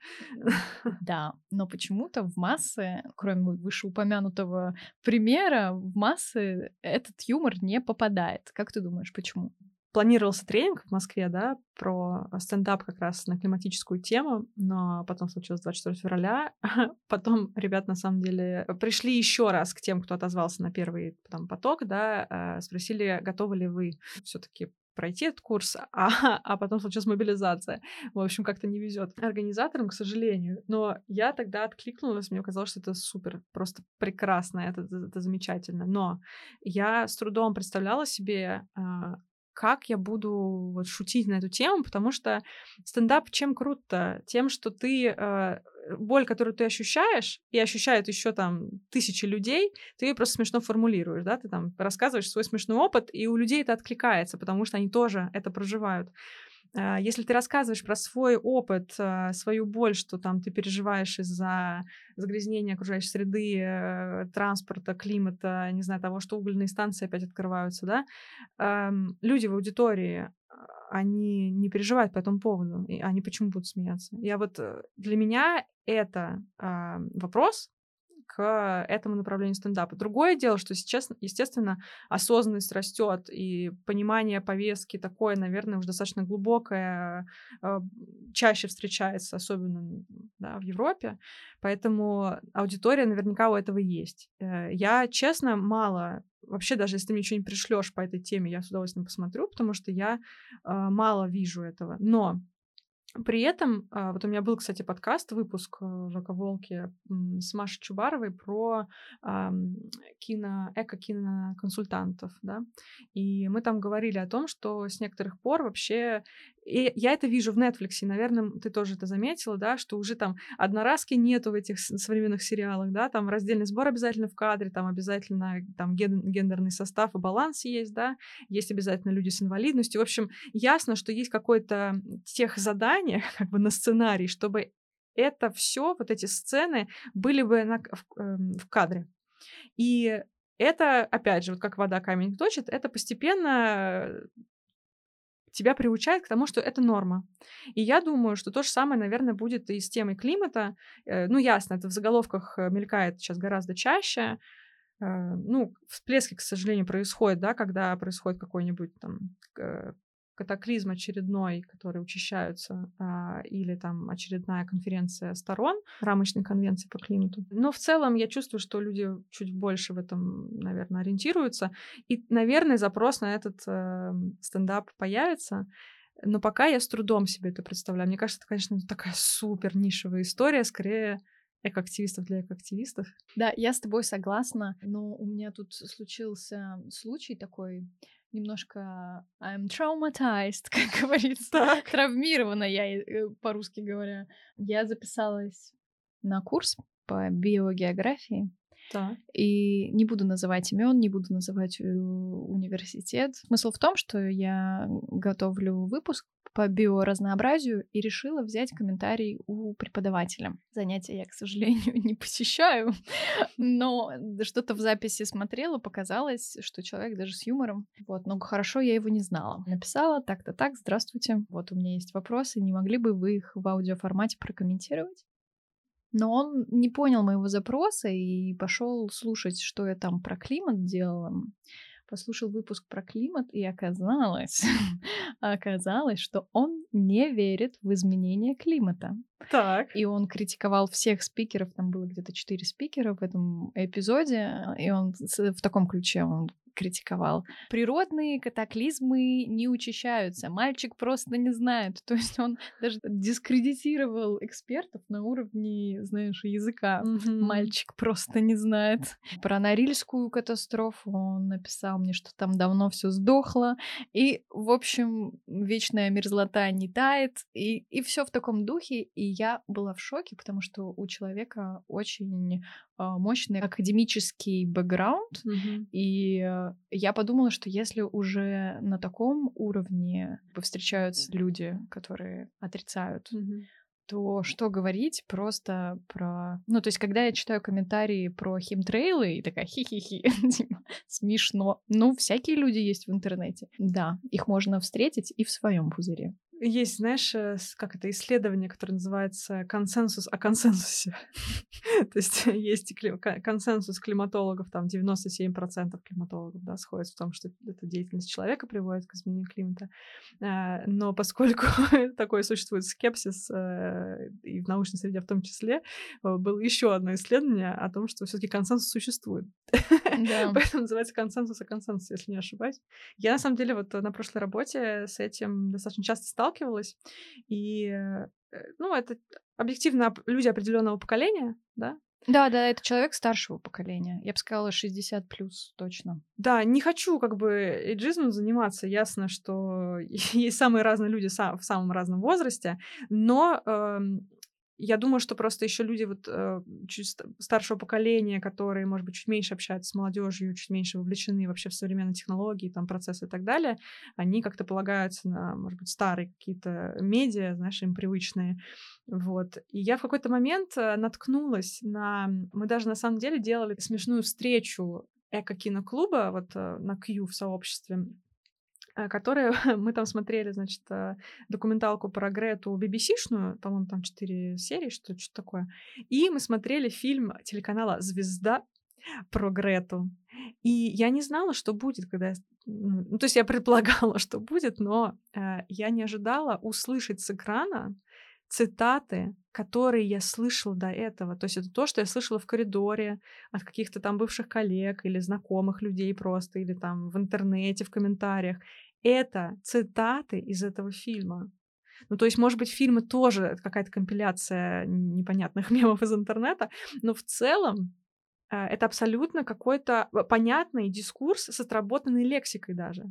Да, но почему-то в массы, кроме вышеупомянутого примера, в массы этот юмор не попадает. Как ты думаешь, почему? планировался тренинг в Москве, да, про стендап как раз на климатическую тему, но потом случилось 24 февраля. потом ребят, на самом деле, пришли еще раз к тем, кто отозвался на первый там, поток, да, э, спросили, готовы ли вы все-таки пройти этот курс, а, а потом случилась мобилизация. В общем, как-то не везет организаторам, к сожалению. Но я тогда откликнулась, мне казалось, что это супер, просто прекрасно, это, это замечательно. Но я с трудом представляла себе, а, как я буду вот шутить на эту тему, потому что стендап чем круто? Тем, что ты э, боль, которую ты ощущаешь, и ощущают еще там тысячи людей, ты ее просто смешно формулируешь, да, ты там рассказываешь свой смешной опыт, и у людей это откликается, потому что они тоже это проживают. А, если ты рассказываешь про свой опыт, а, свою боль, что там ты переживаешь из-за загрязнения окружающей среды, э, транспорта, климата, не знаю, того, что угольные станции опять открываются, да, люди в аудитории, а, они не переживают по этому поводу, и они почему будут смеяться? Я вот, э, для меня это вопрос, к этому направлению стендапа. Другое дело, что сейчас, естественно, осознанность растет, и понимание повестки такое, наверное, уже достаточно глубокое, э, чаще встречается, особенно да, в Европе. Поэтому аудитория наверняка у этого есть. Э, я, честно, мало вообще даже если ты мне что-нибудь пришлешь по этой теме, я с удовольствием посмотрю, потому что я э, мало вижу этого. Но при этом, а, вот у меня был, кстати, подкаст, выпуск э, в «Эко-волке» с Машей Чубаровой про кино, эко-киноконсультантов, да, и мы там говорили о том, что с некоторых пор вообще и я это вижу в Netflix, и, наверное, ты тоже это заметила, да, что уже там одноразки нету в этих современных сериалах, да, там раздельный сбор обязательно в кадре, там обязательно там ген гендерный состав и баланс есть, да, есть обязательно люди с инвалидностью. В общем, ясно, что есть какое-то тех задание как бы на сценарий, чтобы это все, вот эти сцены были бы на, в, э, в кадре. И это, опять же, вот как вода камень точит, это постепенно тебя приучает к тому, что это норма. И я думаю, что то же самое, наверное, будет и с темой климата. Э, ну, ясно, это в заголовках э, мелькает сейчас гораздо чаще. Э, ну, всплески, к сожалению, происходят, да, когда происходит какой-нибудь там катаклизм очередной, который учащаются, а, или там очередная конференция сторон рамочной конвенции по климату. Но в целом я чувствую, что люди чуть больше в этом, наверное, ориентируются. И, наверное, запрос на этот э, стендап появится. Но пока я с трудом себе это представляю. Мне кажется, это, конечно, такая супер нишевая история, скорее экоактивистов для экоактивистов. Да, я с тобой согласна, но у меня тут случился случай такой немножко I'm traumatized, как говорится. Так. Травмирована я, э, по-русски говоря. Я записалась на курс по биогеографии. Так. И не буду называть имен, не буду называть э, университет. Смысл в том, что я готовлю выпуск по биоразнообразию и решила взять комментарий у преподавателя. Занятия я, к сожалению, не посещаю, но что-то в записи смотрела, показалось, что человек даже с юмором. Вот, но хорошо я его не знала. Написала так-то так, здравствуйте, вот у меня есть вопросы, не могли бы вы их в аудиоформате прокомментировать? Но он не понял моего запроса и пошел слушать, что я там про климат делала послушал выпуск про климат, и оказалось, оказалось, что он не верит в изменение климата. Так. И он критиковал всех спикеров, там было где-то четыре спикера в этом эпизоде, и он в таком ключе он критиковал. Природные катаклизмы не учащаются, мальчик просто не знает. То есть он даже дискредитировал экспертов на уровне, знаешь, языка. Mm-hmm. Мальчик просто не знает. Про Норильскую катастрофу он написал мне, что там давно все сдохло. И, в общем, вечная мерзлота не тает. И, и все в таком духе. И я была в шоке, потому что у человека очень а, мощный академический бэкграунд, mm-hmm. и э, я подумала, что если уже на таком уровне встречаются люди, которые отрицают, mm-hmm. то что говорить просто про... Ну, то есть, когда я читаю комментарии про химтрейлы, и такая хи-хи-хи, типа, смешно. Ну, всякие люди есть в интернете. Да, их можно встретить и в своем пузыре. Есть, знаешь, э, как это исследование, которое называется консенсус о консенсусе. То есть есть консенсус климатологов, там 97% климатологов да, сходят в том, что эта деятельность человека приводит к изменению климата. А, но поскольку такой существует скепсис э, и в научной среде в том числе, э, было еще одно исследование о том, что все-таки консенсус существует. Да. Поэтому называется консенсус о консенсусе, если не ошибаюсь. Я на самом деле вот на прошлой работе с этим достаточно часто стал сталкивалась. И, э, ну, это объективно люди определенного поколения, да, да, да, это человек старшего поколения. Я бы сказала, 60 плюс точно. Да, не хочу как бы эйджизмом заниматься. Ясно, что есть самые разные люди в самом разном возрасте, но эм, я думаю, что просто еще люди вот э, чуть старшего поколения, которые, может быть, чуть меньше общаются с молодежью, чуть меньше вовлечены вообще в современные технологии, там, процессы и так далее, они как-то полагаются на, может быть, старые какие-то медиа, знаешь, им привычные. Вот. И я в какой-то момент э, наткнулась на... Мы даже на самом деле делали смешную встречу эко-киноклуба вот э, на Q в сообществе которые мы там смотрели, значит, э, документалку про Грету BBC-шную, по-моему, там четыре серии, что то что такое. И мы смотрели фильм телеканала «Звезда» про Грету. И я не знала, что будет, когда... Ну, то есть я предполагала, что будет, но э, я не ожидала услышать с экрана цитаты, которые я слышала до этого. То есть это то, что я слышала в коридоре от каких-то там бывших коллег или знакомых людей просто, или там в интернете, в комментариях. Это цитаты из этого фильма. Ну, то есть, может быть, фильмы тоже какая-то компиляция непонятных мемов из интернета, но в целом э, это абсолютно какой-то понятный дискурс с отработанной лексикой даже.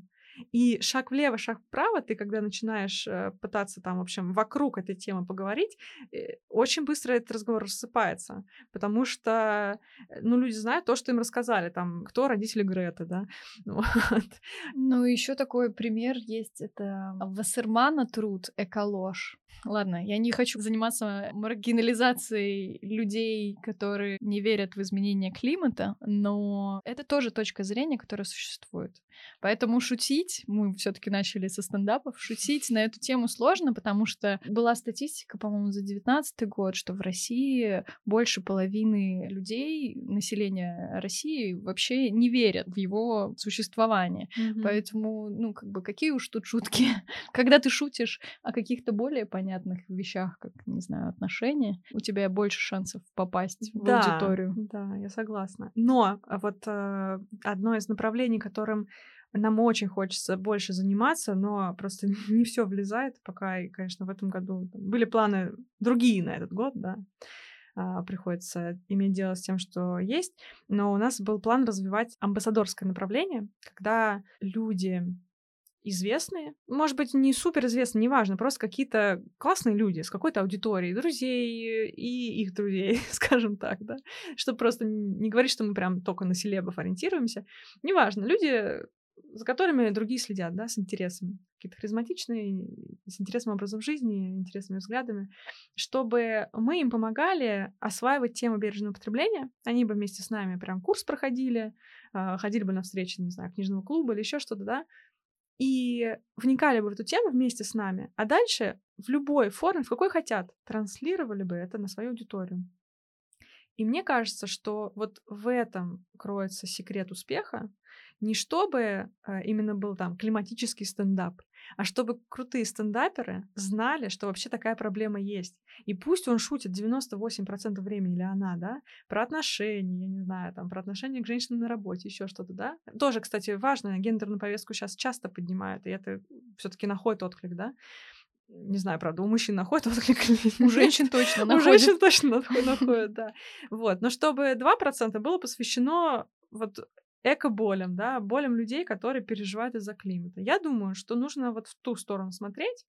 И шаг влево, шаг вправо, ты когда начинаешь э, пытаться там, в общем, вокруг этой темы поговорить, э, очень быстро этот разговор рассыпается, потому что, э, ну, люди знают то, что им рассказали, там, кто родители Греты, да. Вот. Ну, еще такой пример есть, это Вассермана труд «Эколож». Ладно, я не хочу заниматься маргинализацией людей, которые не верят в изменение климата, но это тоже точка зрения, которая существует. Поэтому шутить, мы все таки начали со стендапов, шутить на эту тему сложно, потому что была статистика, по-моему, за 2019 год, что в России больше половины людей, населения России вообще не верят в его существование. Mm-hmm. Поэтому, ну, как бы, какие уж тут шутки. Когда ты шутишь о каких-то более понятных вещах, как, не знаю, отношения, у тебя больше шансов попасть в да, аудиторию. Да, я согласна. Но а вот э, одно из направлений, которым нам очень хочется больше заниматься, но просто не все влезает пока. И, конечно, в этом году были планы другие на этот год, да. А, приходится иметь дело с тем, что есть. Но у нас был план развивать амбассадорское направление, когда люди известные, может быть, не супер известные, неважно, просто какие-то классные люди с какой-то аудиторией, друзей и их друзей, скажем так, да, чтобы просто не говорить, что мы прям только на селебов ориентируемся. Неважно, люди за которыми другие следят, да, с интересом. Какие-то харизматичные, с интересным образом жизни, интересными взглядами, чтобы мы им помогали осваивать тему бережного потребления. Они бы вместе с нами прям курс проходили, а, ходили бы на встречи, не знаю, книжного клуба или еще что-то, да, и вникали бы в эту тему вместе с нами, а дальше в любой форме, в какой хотят, транслировали бы это на свою аудиторию. И мне кажется, что вот в этом кроется секрет успеха, не чтобы а, именно был там климатический стендап, а чтобы крутые стендаперы знали, что вообще такая проблема есть. И пусть он шутит 98% времени или она, да, про отношения, я не знаю, там, про отношения к женщинам на работе, еще что-то, да. Тоже, кстати, важно, гендерную повестку сейчас часто поднимают, и это все-таки находит отклик, да. Не знаю, правда, у мужчин находит отклик У женщин точно находит. У женщин точно находит, да. Вот. Но чтобы 2% было посвящено вот эко-болям, да, болям людей, которые переживают из-за климата. Я думаю, что нужно вот в ту сторону смотреть.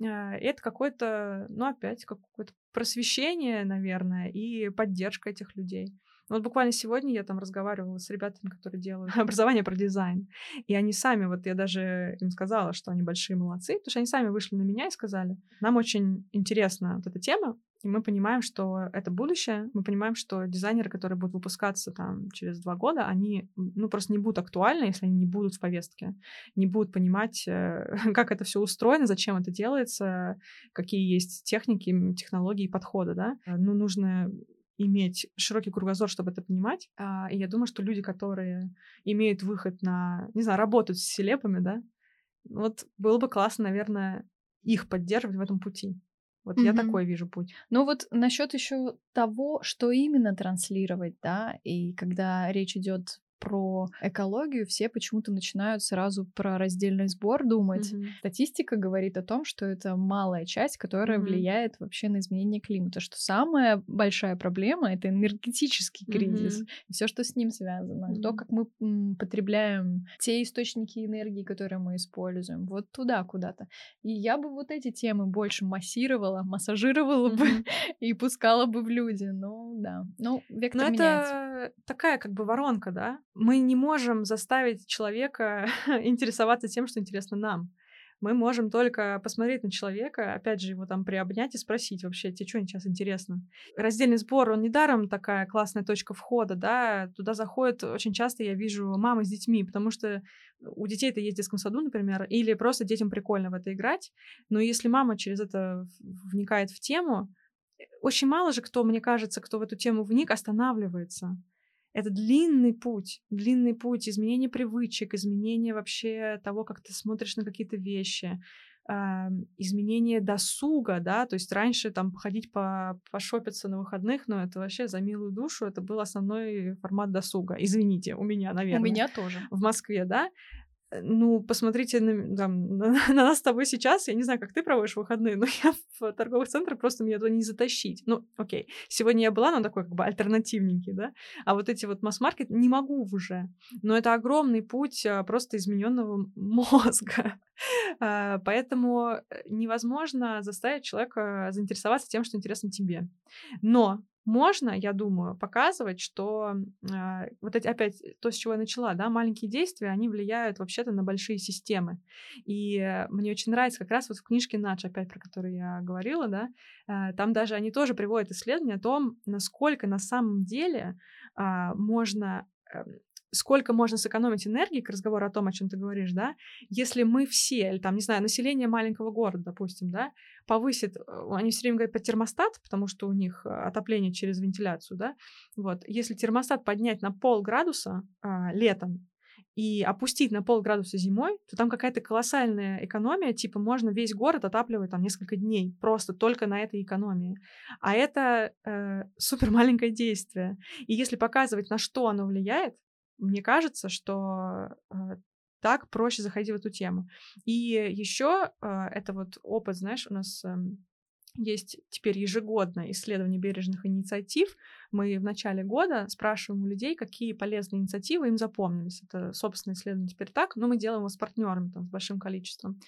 А, это какое-то, ну, опять, какое-то просвещение, наверное, и поддержка этих людей. Вот буквально сегодня я там разговаривала с ребятами, которые делают образование про дизайн. И они сами, вот я даже им сказала, что они большие молодцы, потому что они сами вышли на меня и сказали, нам очень интересна вот эта тема, и мы понимаем, что это будущее. Мы понимаем, что дизайнеры, которые будут выпускаться там через два года, они ну, просто не будут актуальны, если они не будут в повестке, не будут понимать, э, как это все устроено, зачем это делается, какие есть техники, технологии, подходы, да. Ну, нужно иметь широкий кругозор, чтобы это понимать. А, и я думаю, что люди, которые имеют выход на, не знаю, работать с селепами, да, вот было бы классно, наверное, их поддерживать в этом пути. Вот mm-hmm. я такой вижу путь. Ну вот насчет еще того, что именно транслировать, да, и когда речь идет про экологию, все почему-то начинают сразу про раздельный сбор думать. Mm-hmm. Статистика говорит о том, что это малая часть, которая mm-hmm. влияет вообще на изменение климата, что самая большая проблема это энергетический кризис mm-hmm. и все, что с ним связано, mm-hmm. то, как мы м, потребляем те источники энергии, которые мы используем, вот туда куда-то. И я бы вот эти темы больше массировала, массажировала mm-hmm. бы и пускала бы в люди. Ну да, ну вектор Но меняется. это такая как бы воронка, да? Мы не можем заставить человека интересоваться тем, что интересно нам. Мы можем только посмотреть на человека, опять же, его там приобнять и спросить вообще, тебе что сейчас интересно. Раздельный сбор, он недаром такая классная точка входа, да, туда заходят очень часто, я вижу, мамы с детьми, потому что у детей это есть в детском саду, например, или просто детям прикольно в это играть, но если мама через это вникает в тему, э, очень мало же кто, мне кажется, кто в эту тему вник, останавливается. Это длинный путь, длинный путь изменения привычек, изменения вообще того, как ты смотришь на какие-то вещи, э, изменение досуга, да, то есть раньше там походить по пошопиться на выходных, но это вообще за милую душу, это был основной формат досуга. Извините, у меня, наверное. У меня тоже. В Москве, да. Ну, посмотрите на, там, на, на нас с тобой сейчас. Я не знаю, как ты проводишь выходные, но я в торговых центрах просто меня туда не затащить. Ну, окей. Сегодня я была, но такой как бы альтернативненький, да. А вот эти вот масс-маркет не могу уже. Но это огромный путь а, просто измененного мозга. А, поэтому э, невозможно заставить человека заинтересоваться тем, что интересно тебе. Но можно, я думаю, показывать, что э, вот эти опять то, с чего я начала, да, маленькие действия, они влияют вообще-то на большие системы. И э, мне очень нравится как раз вот в книжке Нач, опять про которую я говорила, да, э, там даже они тоже приводят исследования о том, насколько на самом деле э, можно э, сколько можно сэкономить энергии, к разговору о том, о чем ты говоришь, да, если мы все, или там, не знаю, население маленького города, допустим, да, повысит, э, они все время говорят про термостат, потому что у них э, отопление через вентиляцию, да, вот, если термостат поднять на полградуса а, летом, и опустить на полградуса зимой, то там какая-то колоссальная экономия, типа можно весь город отапливать там несколько дней, просто только на этой экономии. А это э, супер маленькое действие. И если показывать, на что оно влияет, мне кажется, что э, так проще заходить в эту тему. И еще э, это вот опыт, знаешь, у нас э, есть теперь ежегодное исследование бережных инициатив. Мы в начале года спрашиваем у людей, какие полезные инициативы им запомнились. Это собственное исследование теперь так, но мы делаем его с партнерами, там, с большим количеством.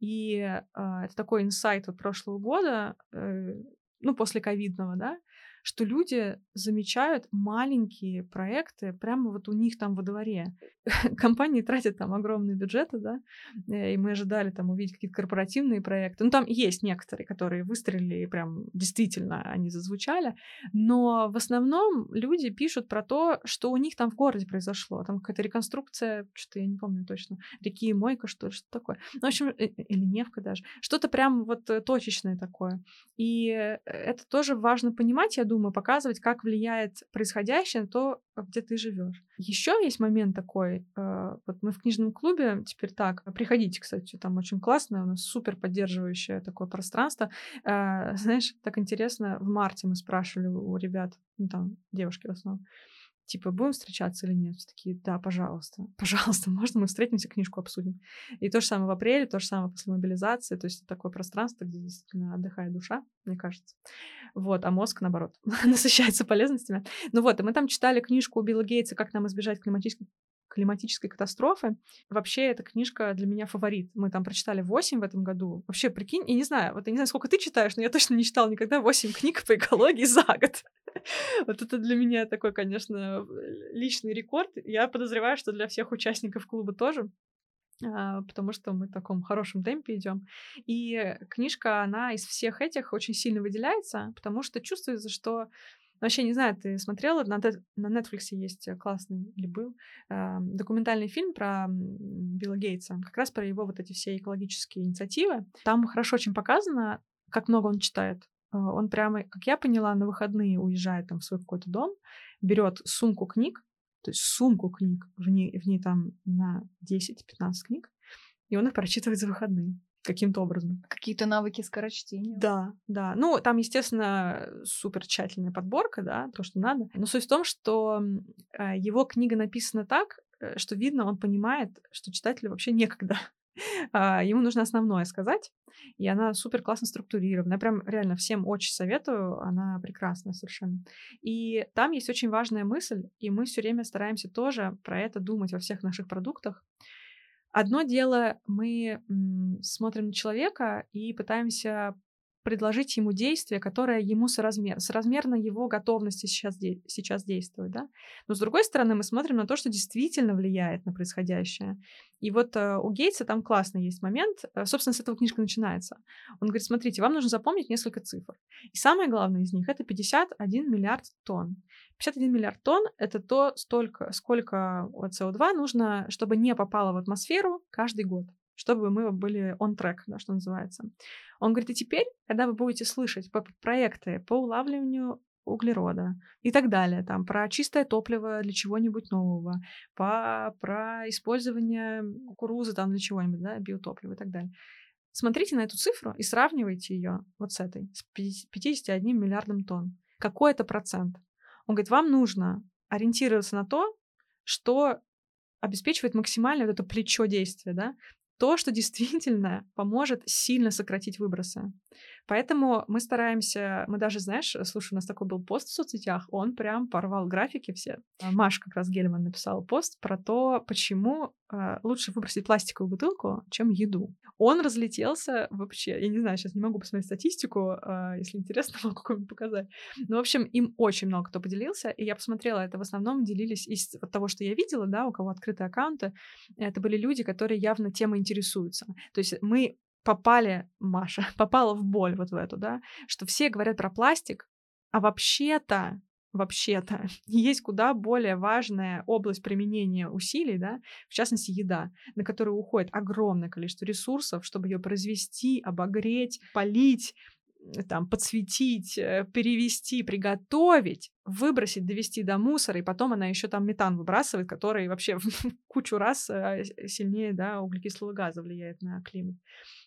И э, это такой инсайт от прошлого года, э, ну, после ковидного, да, что люди замечают маленькие проекты прямо вот у них там во дворе. Компании тратят там огромные бюджеты, да, э, и мы ожидали там увидеть какие-то корпоративные проекты. Ну, там есть некоторые, которые выстрелили, и прям действительно они зазвучали, но в основном люди пишут про то, что у них там в городе произошло. Там какая-то реконструкция, что-то я не помню точно, реки Мойка, что что такое. Ну, в общем, э, или Невка даже. Что-то прям вот э, точечное такое. И это тоже важно понимать, я думаю, показывать, как влияет происходящее на то, где ты живешь. Еще есть момент такой, э, вот мы в книжном клубе теперь так, приходите, кстати, там очень классно, у нас супер поддерживающее такое пространство. Э, знаешь, так интересно, в марте мы спрашивали у ребят, ну там девушки в основном, типа, будем встречаться или нет? Все такие, да, пожалуйста, пожалуйста, можно мы встретимся, книжку обсудим. И то же самое в апреле, то же самое после мобилизации, то есть такое пространство, где действительно отдыхает душа, мне кажется. Вот, а мозг, наоборот, насыщается полезностями. Ну вот, и мы там читали книжку Билла Гейтса «Как нам избежать климатических климатической катастрофы. Вообще, эта книжка для меня фаворит. Мы там прочитали 8 в этом году. Вообще, прикинь, я не знаю, вот я не знаю, сколько ты читаешь, но я точно не читала никогда 8 книг по экологии за год. Вот это для меня такой, конечно, личный рекорд. Я подозреваю, что для всех участников клуба тоже а, потому что мы в таком хорошем темпе идем. И книжка, она из всех этих очень сильно выделяется, потому что чувствуется, что Вообще, не знаю, ты смотрела, на, Netflix есть классный, или был, э, документальный фильм про Билла Гейтса, как раз про его вот эти все экологические инициативы. Там хорошо очень показано, как много он читает. Э, он прямо, как я поняла, на выходные уезжает там в свой какой-то дом, берет сумку книг, то есть сумку книг, в ней, в ней там на 10-15 книг, и он их прочитывает за выходные каким-то образом. Какие-то навыки скорочтения. Да, да. Ну, там, естественно, супер тщательная подборка, да, то, что надо. Но суть в том, что э, его книга написана так, э, что видно, он понимает, что читателю вообще некогда. А, ему нужно основное сказать, и она супер классно структурирована. Я прям реально всем очень советую, она прекрасная совершенно. И там есть очень важная мысль, и мы все время стараемся тоже про это думать во всех наших продуктах. Одно дело, мы смотрим на человека и пытаемся предложить ему действие, которое ему соразмер, соразмерно его готовности сейчас, де, сейчас действовать, да. Но с другой стороны, мы смотрим на то, что действительно влияет на происходящее. И вот э, у Гейтса там классный есть момент, э, собственно, с этого книжка начинается. Он говорит, смотрите, вам нужно запомнить несколько цифр. И самое главное из них — это 51 миллиард тонн. 51 миллиард тонн — это то, столько, сколько СО2 нужно, чтобы не попало в атмосферу каждый год чтобы мы были on track, да, что называется. Он говорит, и теперь, когда вы будете слышать по проекты по улавливанию углерода и так далее, там, про чистое топливо для чего-нибудь нового, по, про использование кукурузы там для чего-нибудь, да, биотоплива и так далее. Смотрите на эту цифру и сравнивайте ее вот с этой, с 51 миллиардом тонн. Какой это процент? Он говорит, вам нужно ориентироваться на то, что обеспечивает максимальное вот это плечо действия, да, то, что действительно поможет сильно сократить выбросы. Поэтому мы стараемся, мы даже, знаешь, слушай, у нас такой был пост в соцсетях, он прям порвал графики все. А Маш как раз Гельман написал пост про то, почему э, лучше выбросить пластиковую бутылку, чем еду. Он разлетелся вообще, я не знаю, сейчас не могу посмотреть статистику, э, если интересно, могу какую-нибудь показать. Но, в общем, им очень много кто поделился, и я посмотрела, это в основном делились из того, что я видела, да, у кого открытые аккаунты, это были люди, которые явно темой интересуются. То есть мы попали, Маша, попала в боль вот в эту, да, что все говорят про пластик, а вообще-то вообще-то есть куда более важная область применения усилий, да, в частности еда, на которую уходит огромное количество ресурсов, чтобы ее произвести, обогреть, полить, там, подсветить, э, перевести, приготовить, выбросить, довести до мусора, и потом она еще там метан выбрасывает, который вообще кучу раз э, сильнее, да, углекислого газа влияет на климат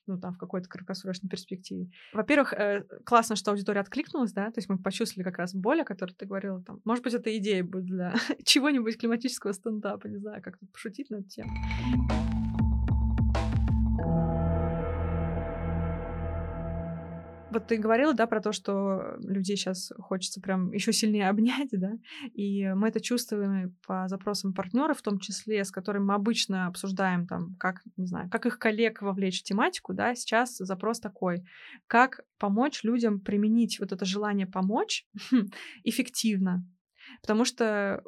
ну, там, в какой-то краткосрочной перспективе. Во-первых, э, классно, что аудитория откликнулась, да, то есть мы почувствовали как раз боль, о которой ты говорила, там, может быть, это идея будет для чего-нибудь климатического стендапа, не знаю, как тут пошутить на эту тему. Вот ты говорила, да, про то, что людей сейчас хочется прям еще сильнее обнять, да, и мы это чувствуем по запросам партнеров, в том числе, с которыми мы обычно обсуждаем там, как, не знаю, как их коллег вовлечь в тематику, да, сейчас запрос такой, как помочь людям применить вот это желание помочь эффективно, потому что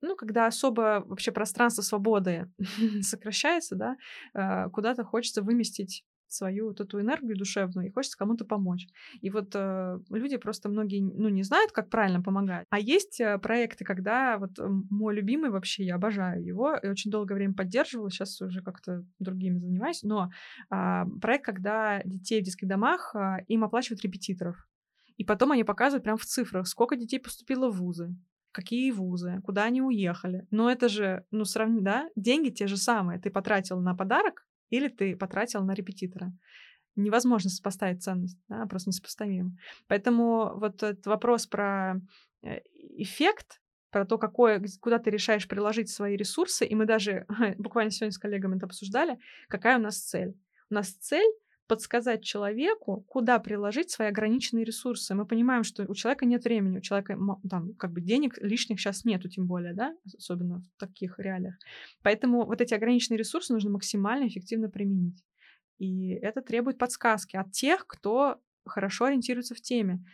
ну, когда особо вообще пространство свободы сокращается, да, э, куда-то хочется выместить свою вот эту энергию душевную и хочется кому-то помочь. И вот э, люди просто многие, ну, не знают, как правильно помогать. А есть э, проекты, когда вот э, мой любимый вообще, я обожаю его, и очень долгое время поддерживала, сейчас уже как-то другими занимаюсь, но э, проект, когда детей в детских домах, э, им оплачивают репетиторов. И потом они показывают прям в цифрах, сколько детей поступило в вузы, какие вузы, куда они уехали. Но это же, ну, сравни, да, деньги те же самые. Ты потратил на подарок, или ты потратил на репетитора. Невозможно сопоставить ценность, да, просто несопоставимо. Поэтому вот этот вопрос про э, эффект, про то, какое, куда ты решаешь приложить свои ресурсы, и мы даже буквально сегодня с коллегами это обсуждали, какая у нас цель. У нас цель подсказать человеку, куда приложить свои ограниченные ресурсы. Мы понимаем, что у человека нет времени, у человека там как бы денег лишних сейчас нету, тем более, да, особенно в таких реалиях. Поэтому вот эти ограниченные ресурсы нужно максимально эффективно применить. И это требует подсказки от тех, кто хорошо ориентируется в теме.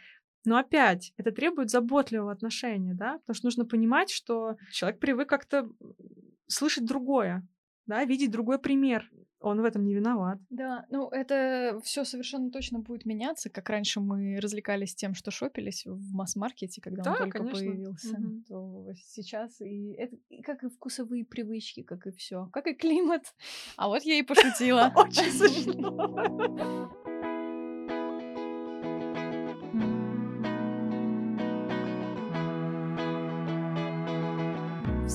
Но опять, это требует заботливого отношения, да, потому что нужно понимать, что человек привык как-то слышать другое, да, видеть другой пример он в этом не виноват. Да, ну это все совершенно точно будет меняться, как раньше мы развлекались тем, что шопились в масс-маркете, когда да, он только конечно. появился. Угу. То сейчас и это и как и вкусовые привычки, как и все, как и климат. А вот я и пошутила. Очень смешно.